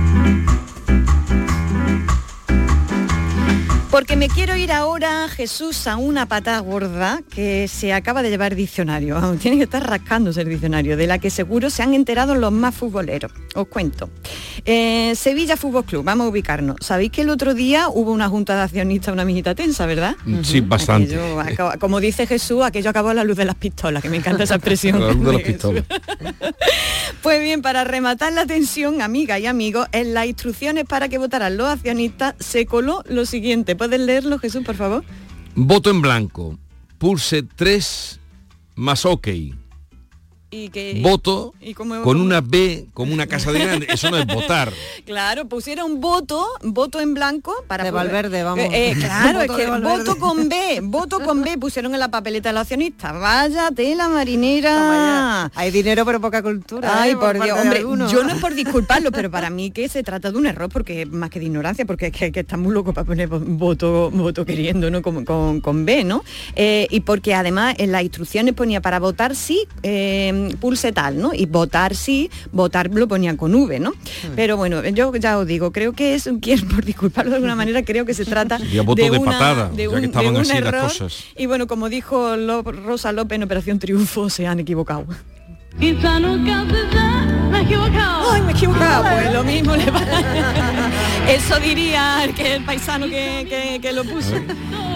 S29: Porque me quiero ir ahora, Jesús, a una pata gorda que se acaba de llevar diccionario. Tiene que estar rascándose el diccionario, de la que seguro se han enterado los más futboleros. Os cuento. Eh, Sevilla Fútbol Club, vamos a ubicarnos. Sabéis que el otro día hubo una junta de accionistas, una mijita tensa, ¿verdad?
S3: Sí, bastante.
S29: Aquello como dice Jesús, aquello acabó a la luz de las pistolas, que me encanta esa expresión. [laughs]
S3: La luz de las [laughs] pistolas.
S29: Pues bien, para rematar la tensión, amiga y amigos, en las instrucciones para que votaran los accionistas se coló lo siguiente. ¿Puedes leerlo, Jesús, por favor?
S3: Voto en blanco. Pulse 3 más OK.
S29: Y que,
S3: Voto
S29: y como-
S3: con una B como una casa de grande. Eso no es votar. [laughs]
S29: Claro, pusieron voto, voto en blanco para
S6: De Valverde, vamos.
S29: Eh, eh, [laughs] claro, es que voto con B, voto con B pusieron en la papeleta de los accionistas. Vaya tela marinera.
S6: Hay dinero pero poca cultura.
S29: Ay,
S6: ¿eh?
S29: por Dios, hombre, yo no es por [laughs] disculparlo, pero para mí que se trata de un error, porque más que de ignorancia, porque es que, que está muy loco para poner voto, voto queriendo, ¿no? Con, con- con B, ¿no? Eh, y porque además en las instrucciones ponía para votar sí, eh, pulse tal, ¿no? Y votar sí, votar lo ponían con V, ¿no?
S6: Hmm.
S29: Pero bueno, yo ya os digo, creo que es, [laughs] por disculparlo de alguna manera, creo que se trata [laughs]
S3: voto de
S29: una-
S3: patada,
S29: de
S3: ya
S29: un,
S3: que estaban
S29: de un
S3: así las
S29: error.
S3: cosas.
S29: Y bueno, como dijo Lo- Rosa López en Operación Triunfo, se han equivocado.
S30: Quizá nunca se me he equivocado.
S29: Ay, me he equivocado. Pues lo mismo le va. [laughs] Eso diría el, que el paisano que, que- que lo puso.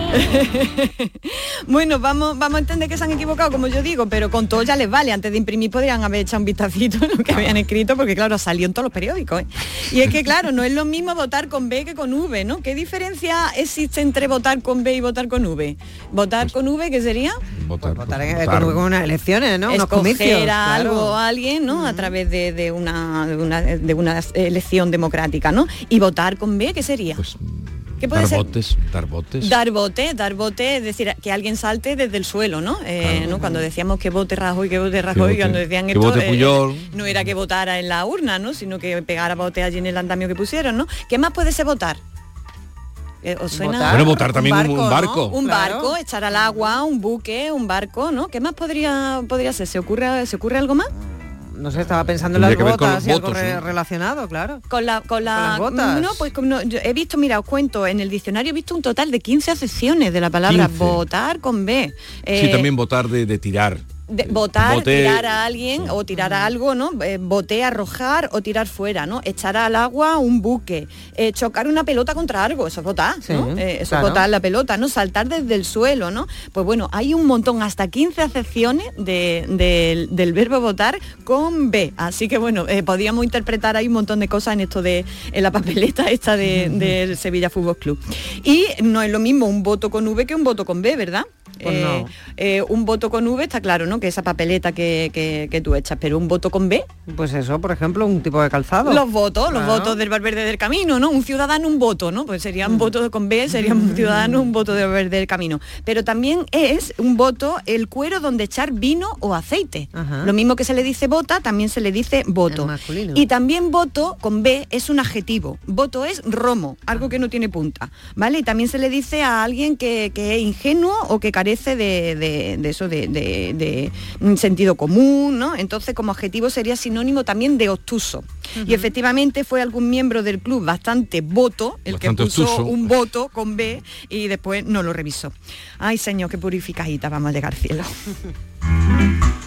S29: [laughs] bueno, vamos, vamos a entender que se han equivocado, como yo digo, pero con todo ya les vale. Antes de imprimir podrían haber echado un vistacito en lo que habían escrito, porque claro, salió en todos los periódicos. ¿eh? Y es que claro, no es lo mismo votar con B que con V, ¿no? ¿Qué diferencia existe entre votar con B y votar con V? Votar con V, ¿qué sería?
S3: Votar,
S6: Votar en- con, con unas elecciones, ¿no? Unos
S29: escoger
S6: comicios.
S29: a algo alguien ¿no? a través de, de una, de, una, de una elección democrática ¿no? y votar con B ¿qué sería? ¿Qué puede
S3: Dar
S29: ser?
S3: botes, dar botes.
S29: Dar bote, dar bote, es decir, que alguien salte desde el suelo, ¿no? Eh, ¿no? Cuando decíamos que vote Rajoy, que vote Rajoy,
S3: vote-
S29: cuando decían
S3: que
S29: esto,
S3: vote
S29: eh, no era que votara en la urna, ¿no? Sino que pegara bote allí en el andamio que pusieron, ¿no? ¿Qué más puede ser votar? Eh, ¿Os suena?
S3: Votar, Bueno, votar también un- un barco.
S29: Un
S6: Claro.
S29: barco, echar al agua, un buque, un barco, ¿no? ¿Qué más podría, podría ser? ¿Se ocurre, ¿Se ocurre algo más?
S6: No sé, estaba pensando en las botas
S29: los
S6: y algo
S29: votos,
S6: re-
S29: ¿no?
S6: relacionado, claro.
S29: Con la, con la,
S6: Con las botas.
S29: No, pues como no, yo he visto, mira, os cuento, en el diccionario he visto un total de 15 acepciones de la palabra
S3: 15.
S29: votar con B.
S3: Sí,
S29: Eh,
S3: también votar de, de tirar.
S29: De- votar,
S3: Boté-
S29: tirar a alguien o tirar a algo, ¿no? Eh, boté, arrojar o tirar fuera, ¿no? Echar al agua un buque, eh, chocar una pelota contra algo, eso es
S6: Sí,
S29: ¿no? Eh, eso
S6: claro.
S29: es botar la pelota, ¿no? Saltar desde el suelo, ¿no? Pues bueno, hay un montón, hasta 15 acepciones de- del- del verbo votar con B. Así que bueno, eh, podíamos interpretar ahí un montón de cosas en esto de en la papeleta esta de, [laughs] del Sevilla Fútbol Club. Y no es lo mismo un voto con V que un voto con B, ¿verdad?
S6: Pues
S29: Eh,
S6: no.
S29: eh, un voto con V está claro, ¿no? Que esa papeleta que, que- que tú echas, pero un voto con B.
S6: Pues eso, por ejemplo, un tipo de calzado.
S29: Los votos, los votos del Valverde del Camino, ¿no? Un ciudadano, un voto, ¿no? Pues sería un voto con B, sería un ciudadano, un voto del Valverde del Camino. Pero también es un voto el cuero donde echar vino o aceite. Lo mismo que se le dice bota, también se le dice voto. Y también voto con B es un adjetivo. Voto es romo, algo que no tiene punta, ¿vale? Y también se le dice a alguien que, que es ingenuo o que carece de, de- de eso, de, de- de, sentido común, ¿no? Entonces como adjetivo sería sinónimo también de obtuso. Y efectivamente fue algún miembro del club bastante voto, el
S3: Bastante
S29: que puso
S3: obtuso.
S29: un voto con B y después no lo revisó. Ay, señor, qué purificadita vamos a llegar al cielo. [laughs]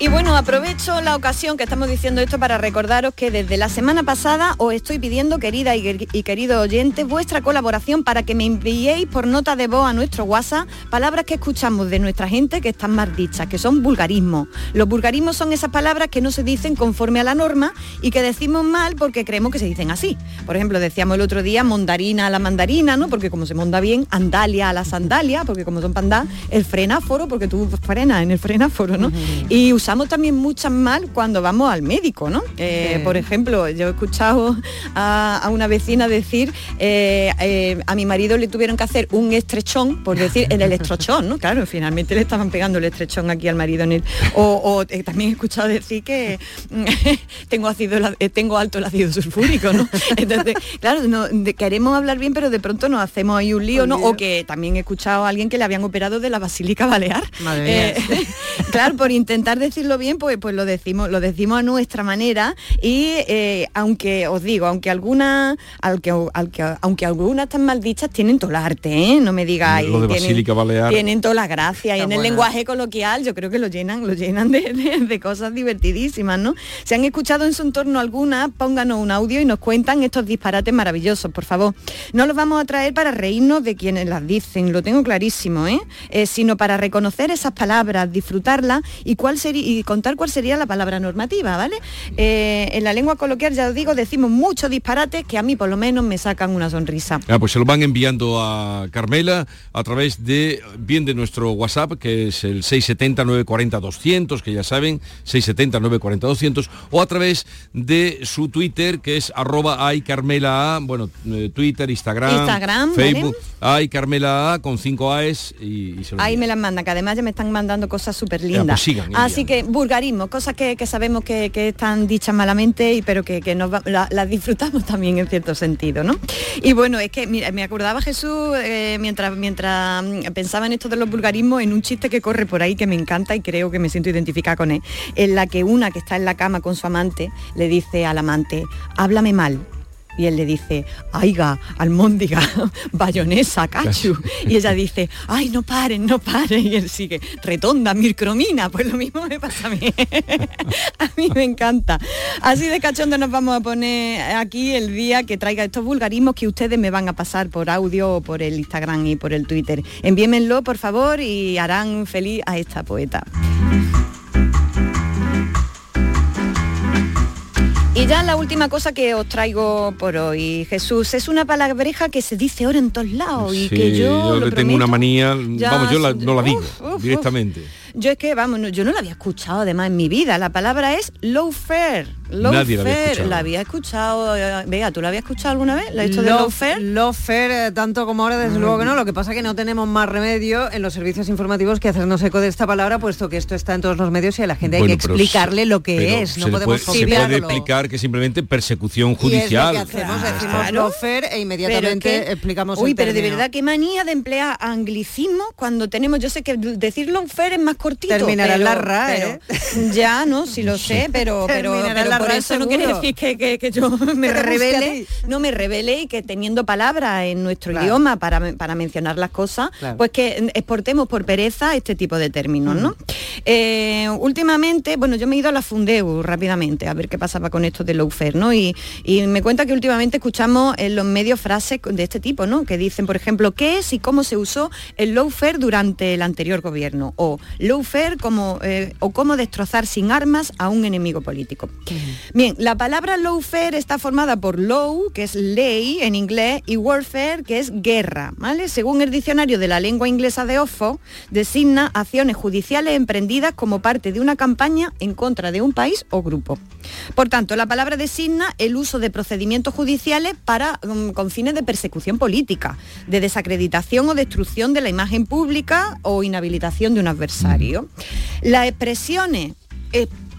S29: Y bueno, aprovecho la ocasión que estamos diciendo esto para recordaros que desde la semana pasada os estoy pidiendo, querida y, querido oyente, vuestra colaboración para que me enviéis por nota de voz a nuestro WhatsApp palabras que escuchamos de nuestra gente que están mal dichas, que son vulgarismos. Los vulgarismos son esas palabras que no se dicen conforme a la norma y que decimos mal porque creemos que se dicen así. Por ejemplo, decíamos el otro día mondarina a la mandarina, ¿no? Porque como se monda bien, andalia a la sandalia, porque como son pandas, el frenáforo, porque tú frenas en el frenáforo, ¿no? Y usamos también muchas mal cuando vamos al médico, ¿no? Eh. Por ejemplo, yo he escuchado a, a una vecina decir, eh, eh, a mi marido le tuvieron que hacer un estrechón, por decir, en el estrochón, ¿no? [laughs] Claro, finalmente le estaban pegando el estrechón aquí al marido en el... O, o, también he escuchado decir que [laughs] tengo ácido, tengo alto el ácido sulfúrico, ¿no? [laughs] Entonces, claro, no, de- queremos hablar bien, pero de pronto nos hacemos ahí un lío, ¿no? O que también he escuchado a alguien que le habían operado de la basílica balear.
S6: Madre mía.
S29: Claro, por intentar decirlo bien, pues, pues lo decimos, lo decimos a nuestra manera y eh, aunque os digo, aunque algunas, aunque, aunque, aunque algunas están mal dichas, tienen todo el arte, ¿eh? No me digáis.
S3: Lo de
S29: tienen-
S3: Basílica Balear.
S29: Tienen toda la gracia y en el lenguaje coloquial yo creo que lo llenan, lo llenan de, de- de cosas divertidísimas, ¿no? Si han escuchado en su entorno alguna, pónganos un audio y nos cuentan estos disparates maravillosos, por favor. No los vamos a traer para reírnos de quienes las dicen, lo tengo clarísimo, ¿eh? Eh, sino para reconocer esas palabras, disfrutarlas y cuál sería y contar cuál sería la palabra normativa, ¿vale? Eh, en la lengua coloquial, ya os digo, decimos muchos disparates que a mí por lo menos me sacan una sonrisa.
S3: Ah, pues se lo van enviando a Carmela a través de bien de nuestro WhatsApp, que es el 670-940-200, que ya saben, 670-940-200, o a través de su Twitter, que es arroba ay Carmela A, bueno, eh, Twitter, Instagram,
S29: Instagram, ¿vale?
S3: Facebook, ay Carmela A con 5 A's y, y se lo
S29: Ahí
S3: envían.
S29: me las mandan, que además ya me están mandando cosas súper
S3: Ya,
S29: lindas.
S3: pues sigan
S29: Así que vulgarismo, cosas que, que sabemos que, que están dichas malamente, y pero que, que nos va- la- las disfrutamos también en cierto sentido, ¿no? Y bueno, es que mira, me acordaba Jesús eh, mientras, mientras mm, pensaba en esto de los vulgarismos, en un chiste que corre por ahí que me encanta y creo que me siento identificada con él, en la que una que está en la cama con su amante le dice al amante, háblame mal. Y él le dice, aiga, almóndiga, [laughs] bayonesa, cachu. Y ella dice, ay, no paren, no paren. Y él sigue, retonda, mircromina. Pues lo mismo me pasa a mí. [laughs] a mí me encanta. Así de cachondo nos vamos a poner aquí el día que traiga estos vulgarismos que ustedes me van a pasar por audio o por el Instagram y por el Twitter. Envíenmelo, por favor, y harán feliz a esta poeta. Ya la última cosa que os traigo por hoy, Jesús, es una palabreja que se dice ahora en todos lados y que yo, lo
S3: le tengo una manía,
S29: ya
S3: vamos, yo la- no la digo
S29: uf, uf, uf.
S3: directamente.
S29: Yo es que, vamos, no- yo no la había escuchado además en mi vida. La palabra es low fare.
S3: Nadie la había escuchado.
S29: La había escuchado. eh, Vea, ¿tú la habías escuchado alguna vez? ¿La de
S6: Love-
S29: low fare?
S6: Love Fair, eh, tanto como ahora, desde luego que no. Lo que pasa que no tenemos más remedio en los servicios informativos que hacernos eco de esta palabra, puesto que esto está en todos los medios y a la gente hay
S3: Bueno,
S6: que
S3: pero
S6: explicarle
S3: se-
S6: lo que es.
S3: se
S6: No
S3: le
S6: podemos
S3: puede, se puede explicar que es simplemente persecución
S6: Y es lo
S3: judicial.
S6: que hacemos, decimos Fair e inmediatamente
S29: que-
S6: explicamos
S29: Uy,
S6: el
S29: pero de verdad qué manía de emplear anglicismo cuando tenemos, yo sé que decir long fair es más cortito.
S6: Terminará
S29: pero-
S6: la RAE,
S29: pero- Ya, no, [laughs] sí lo sé, pero, pero, pero por eso no quiere decir que, que- que yo [laughs] me revele, no me revele y que teniendo palabras en nuestro
S6: Claro.
S29: idioma para, para mencionar las cosas,
S6: Claro.
S29: pues que exportemos por pereza este tipo de términos, ¿no? Eh, últimamente, bueno, yo me he ido a la Fundeu rápidamente a ver qué pasaba con esto de lawfare, ¿no? Y, y me cuenta que últimamente escuchamos en los medios frases de este tipo, ¿no? Que dicen, por ejemplo, qué es y cómo se usó el lawfare durante el anterior gobierno, o lawfare como, eh, o cómo destrozar sin armas a un enemigo político. Bien, la palabra lawfare está formada por law, que es ley en inglés, y warfare, que es guerra, ¿vale? Según el diccionario de la lengua inglesa de Oxford, designa acciones judiciales emprendidas como parte de una campaña en contra de un país o grupo. Por tanto, la palabra designa el uso de procedimientos judiciales para, mm, con fines de persecución política, de desacreditación o destrucción de la imagen pública o inhabilitación de un adversario. Las expresiones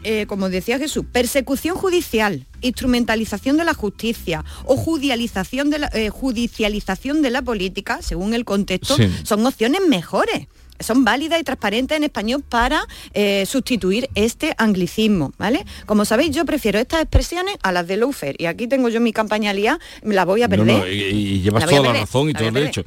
S29: eh, como decía Jesús, persecución judicial, instrumentalización de la justicia o judicialización de la, eh, judicialización de la política, según el contexto,
S3: Sí.
S29: son opciones mejores. Son válidas y transparentes en español para eh, sustituir este anglicismo, ¿vale? Como sabéis, yo prefiero estas expresiones a las de Lawfare. Y aquí tengo yo mi campaña liada, me la voy a
S3: No,
S29: perder.
S3: no, y, y llevas
S29: La
S3: toda la razón y
S29: la
S3: todo el derecho.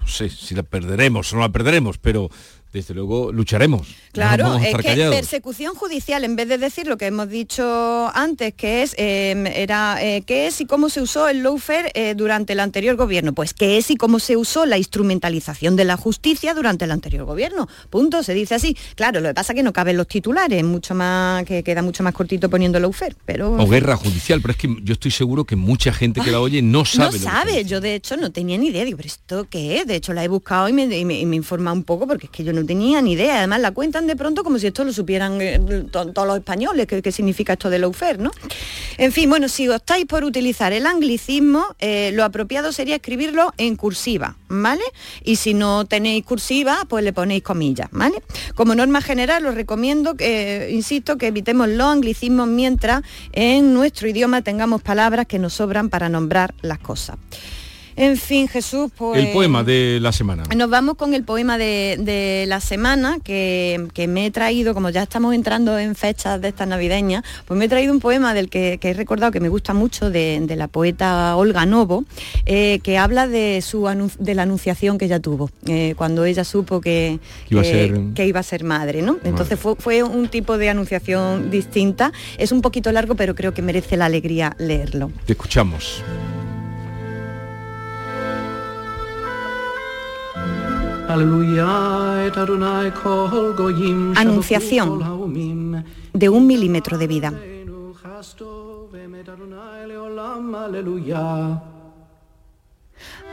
S3: No sé si la perderemos o no la perderemos, pero desde luego lucharemos.
S29: Claro,
S3: No
S29: es que
S3: callados.
S29: persecución judicial, en vez de decir lo que hemos dicho antes, que es, eh, era, eh, qué es y cómo se usó el lawfare eh, durante el anterior gobierno, pues qué es y cómo se usó la instrumentalización de la justicia durante el anterior gobierno. Punto, se dice así. Claro, lo que pasa es que no caben los titulares, mucho más, que queda mucho más cortito poniendo lawfare, pero...
S3: O guerra judicial, pero es que yo estoy seguro que mucha gente que la oye no sabe.
S29: No
S3: lo que
S29: sabe, yo de hecho no tenía ni idea, digo, pero esto qué es, de hecho la he buscado y me, y me, y me he informado un poco porque es que yo no tenía ni idea, además la cuentan de pronto como si esto lo supieran eh, to- todos los españoles, que, que significa esto de lawfare, ¿no? En fin, bueno, si optáis por utilizar el anglicismo, eh, lo apropiado sería escribirlo en cursiva, ¿vale? Y si no tenéis cursiva, pues le ponéis comillas, ¿vale? Como norma general, os recomiendo, que, eh, insisto, que evitemos los anglicismos mientras en nuestro idioma tengamos palabras que nos sobran para nombrar las cosas. En fin, Jesús, pues...
S3: El poema de la semana.
S29: Nos vamos con el poema de, de la semana que, que me he traído, como ya estamos entrando en fechas de estas navideñas, pues me he traído un poema del que, que he recordado que me gusta mucho, de, de la poeta Olga Novo, eh, que habla de, su anun- de la anunciación que ella tuvo, eh, cuando ella supo que,
S3: Que iba a
S29: que-
S3: ser-
S29: que iba a ser madre. ¿no? Entonces fue, fue un tipo de anunciación distinta. Es un poquito largo, pero creo que merece la alegría leerlo.
S3: Te escuchamos.
S29: Anunciación de un milímetro de vida.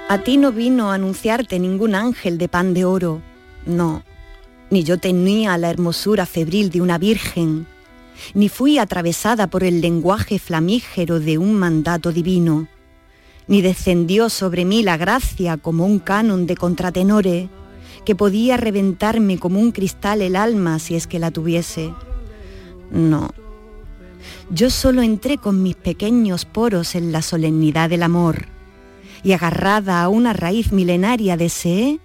S29: A ti no vino a anunciarte ningún ángel de pan de oro, no, ni yo tenía la hermosura febril de una virgen, ni fui atravesada por el lenguaje flamígero de un mandato divino, ni descendió sobre mí la gracia como un canon de contratenore, que podía reventarme como un cristal el alma si es que la tuviese. No. Yo solo entré con mis pequeños poros en la solemnidad del amor y agarrada a una raíz milenaria deseé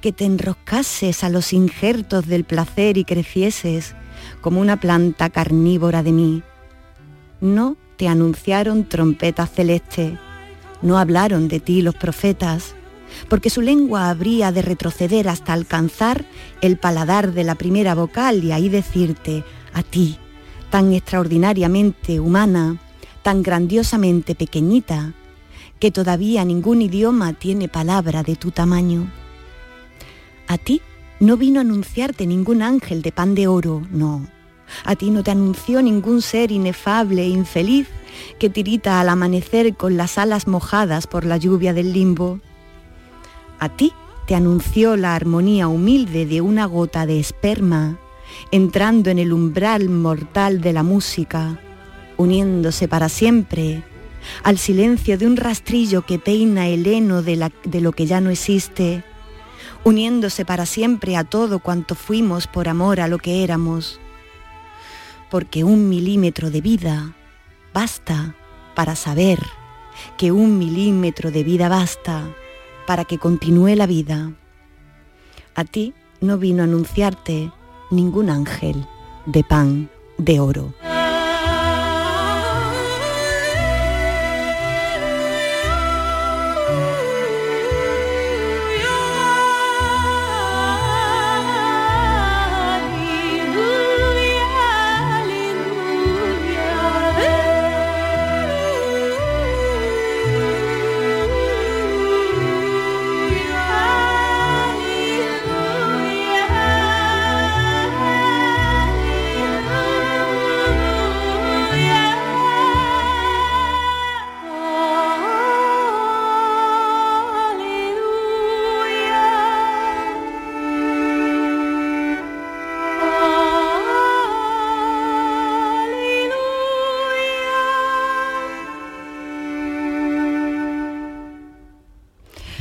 S29: que te enroscases a los injertos del placer y crecieses como una planta carnívora de mí. No te anunciaron trompeta celeste, no hablaron de ti los profetas, porque su lengua habría de retroceder hasta alcanzar el paladar de la primera vocal y ahí decirte, a ti, tan extraordinariamente humana, tan grandiosamente pequeñita, que todavía ningún idioma tiene palabra de tu tamaño. A ti no vino a anunciarte ningún ángel de pan de oro, no. A ti no te anunció ningún ser inefable e infeliz que tirita al amanecer con las alas mojadas por la lluvia del limbo. A ti te anunció la armonía humilde de una gota de esperma, entrando en el umbral mortal de la música, uniéndose para siempre al silencio de un rastrillo que peina el heno de, lo que ya no existe, uniéndose para siempre a todo cuanto fuimos por amor a lo que éramos. Porque un milímetro de vida basta para saber que un milímetro de vida basta para que continúe la vida. A ti no vino a anunciarte ningún ángel de pan de oro.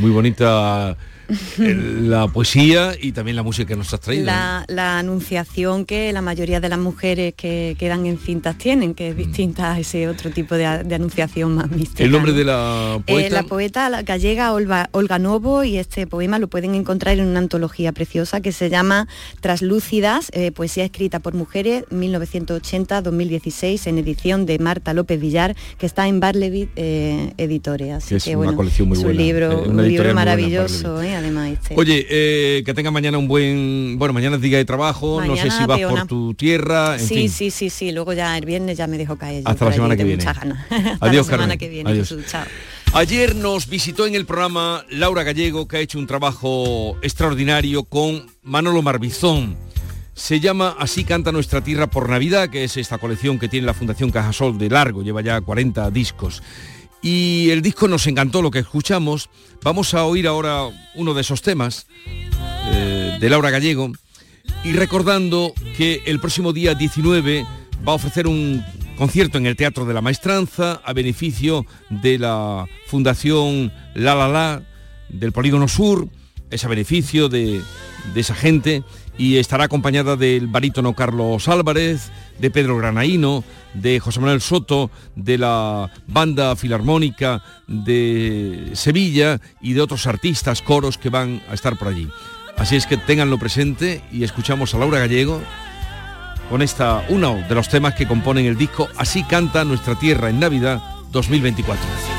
S3: Muy bonita [laughs] la poesía y también la música que nos has traído.
S29: La, la anunciación que la mayoría de las mujeres que quedan encintas tienen, que es distinta a ese otro tipo de, anunciación más mística.
S3: El nombre
S29: ¿no?
S3: de la
S29: Eh,
S3: poeta.
S29: la poeta la gallega Olga, Olga Novo y este poema lo pueden encontrar en una antología preciosa que se llama Traslúcidas, eh, poesía escrita por mujeres 1980-2016 en edición de Marta López Villar que está en Barlevit eh, Editores. Así
S3: Que es
S29: que,
S3: una
S29: bueno,
S3: colección muy
S29: es
S3: buena,
S29: libro,
S3: eh,
S29: un libro
S3: buena,
S29: maravilloso, eh, además este.
S3: Oye, eh, que tenga mañana un buen... Bueno, mañana es día de trabajo, no sé si vas
S29: peona.
S3: por tu tierra, en
S29: sí,
S3: fin.
S29: sí, sí, sí. Luego ya el viernes ya me dejo caer. yo
S3: Hasta
S29: por
S3: la semana
S29: allí,
S3: que viene. [laughs]
S29: Hasta
S3: Adiós,
S29: la semana que viene.
S3: Adiós.
S29: Jesús, chao.
S3: Ayer nos visitó en el programa Laura Gallego, que ha hecho un trabajo extraordinario con Manolo Marbizón. Se llama Así canta nuestra tierra por Navidad, que es esta colección que tiene la Fundación Cajasol de largo, lleva ya 40 discos. Y el disco nos encantó lo que escuchamos. Vamos a oír ahora uno de esos temas eh, de Laura Gallego. y recordando que el próximo día 19 va a ofrecer un concierto en el Teatro de la Maestranza a beneficio de la Fundación La La La del Polígono Sur, es a beneficio de, de esa gente y estará acompañada del barítono Carlos Álvarez, de Pedro Granaíno, de José Manuel Soto, de la banda filarmónica de Sevilla y de otros artistas, coros que van a estar por allí. Así es que ténganlo presente y escuchamos a Laura Gallego con esta uno de los temas que componen el disco Así canta nuestra tierra en Navidad 2024.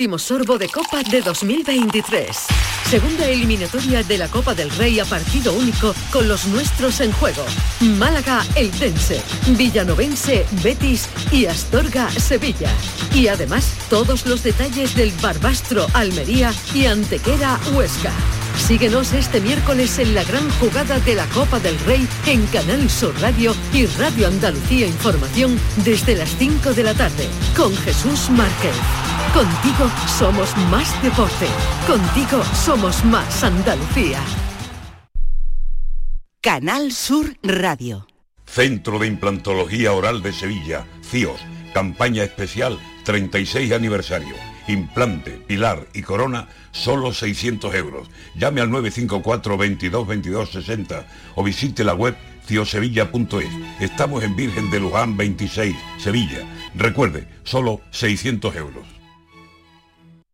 S28: Último sorbo de Copa de 2023. Segunda eliminatoria de la Copa del Rey a partido único con los nuestros en juego. Málaga, Eldense, Villanovense, Betis y Astorga, Sevilla. Y además todos los detalles del Barbastro, Almería y Antequera, Huesca. Síguenos este miércoles en la gran jugada de la Copa del Rey en Canal Sur Radio y Radio Andalucía Información desde las 5 de la tarde con Jesús Márquez. Contigo somos más deporte. Contigo somos más Andalucía.
S31: Canal Sur Radio.
S32: Centro de Implantología Oral de Sevilla, CIOS, campaña especial 36 aniversario. Implante, pilar y corona, solo 600 euros. Llame al 954 22 22 60 o visite la web ciosevilla.es. Estamos en Virgen de Luján 26, Sevilla. Recuerde, solo 600 euros.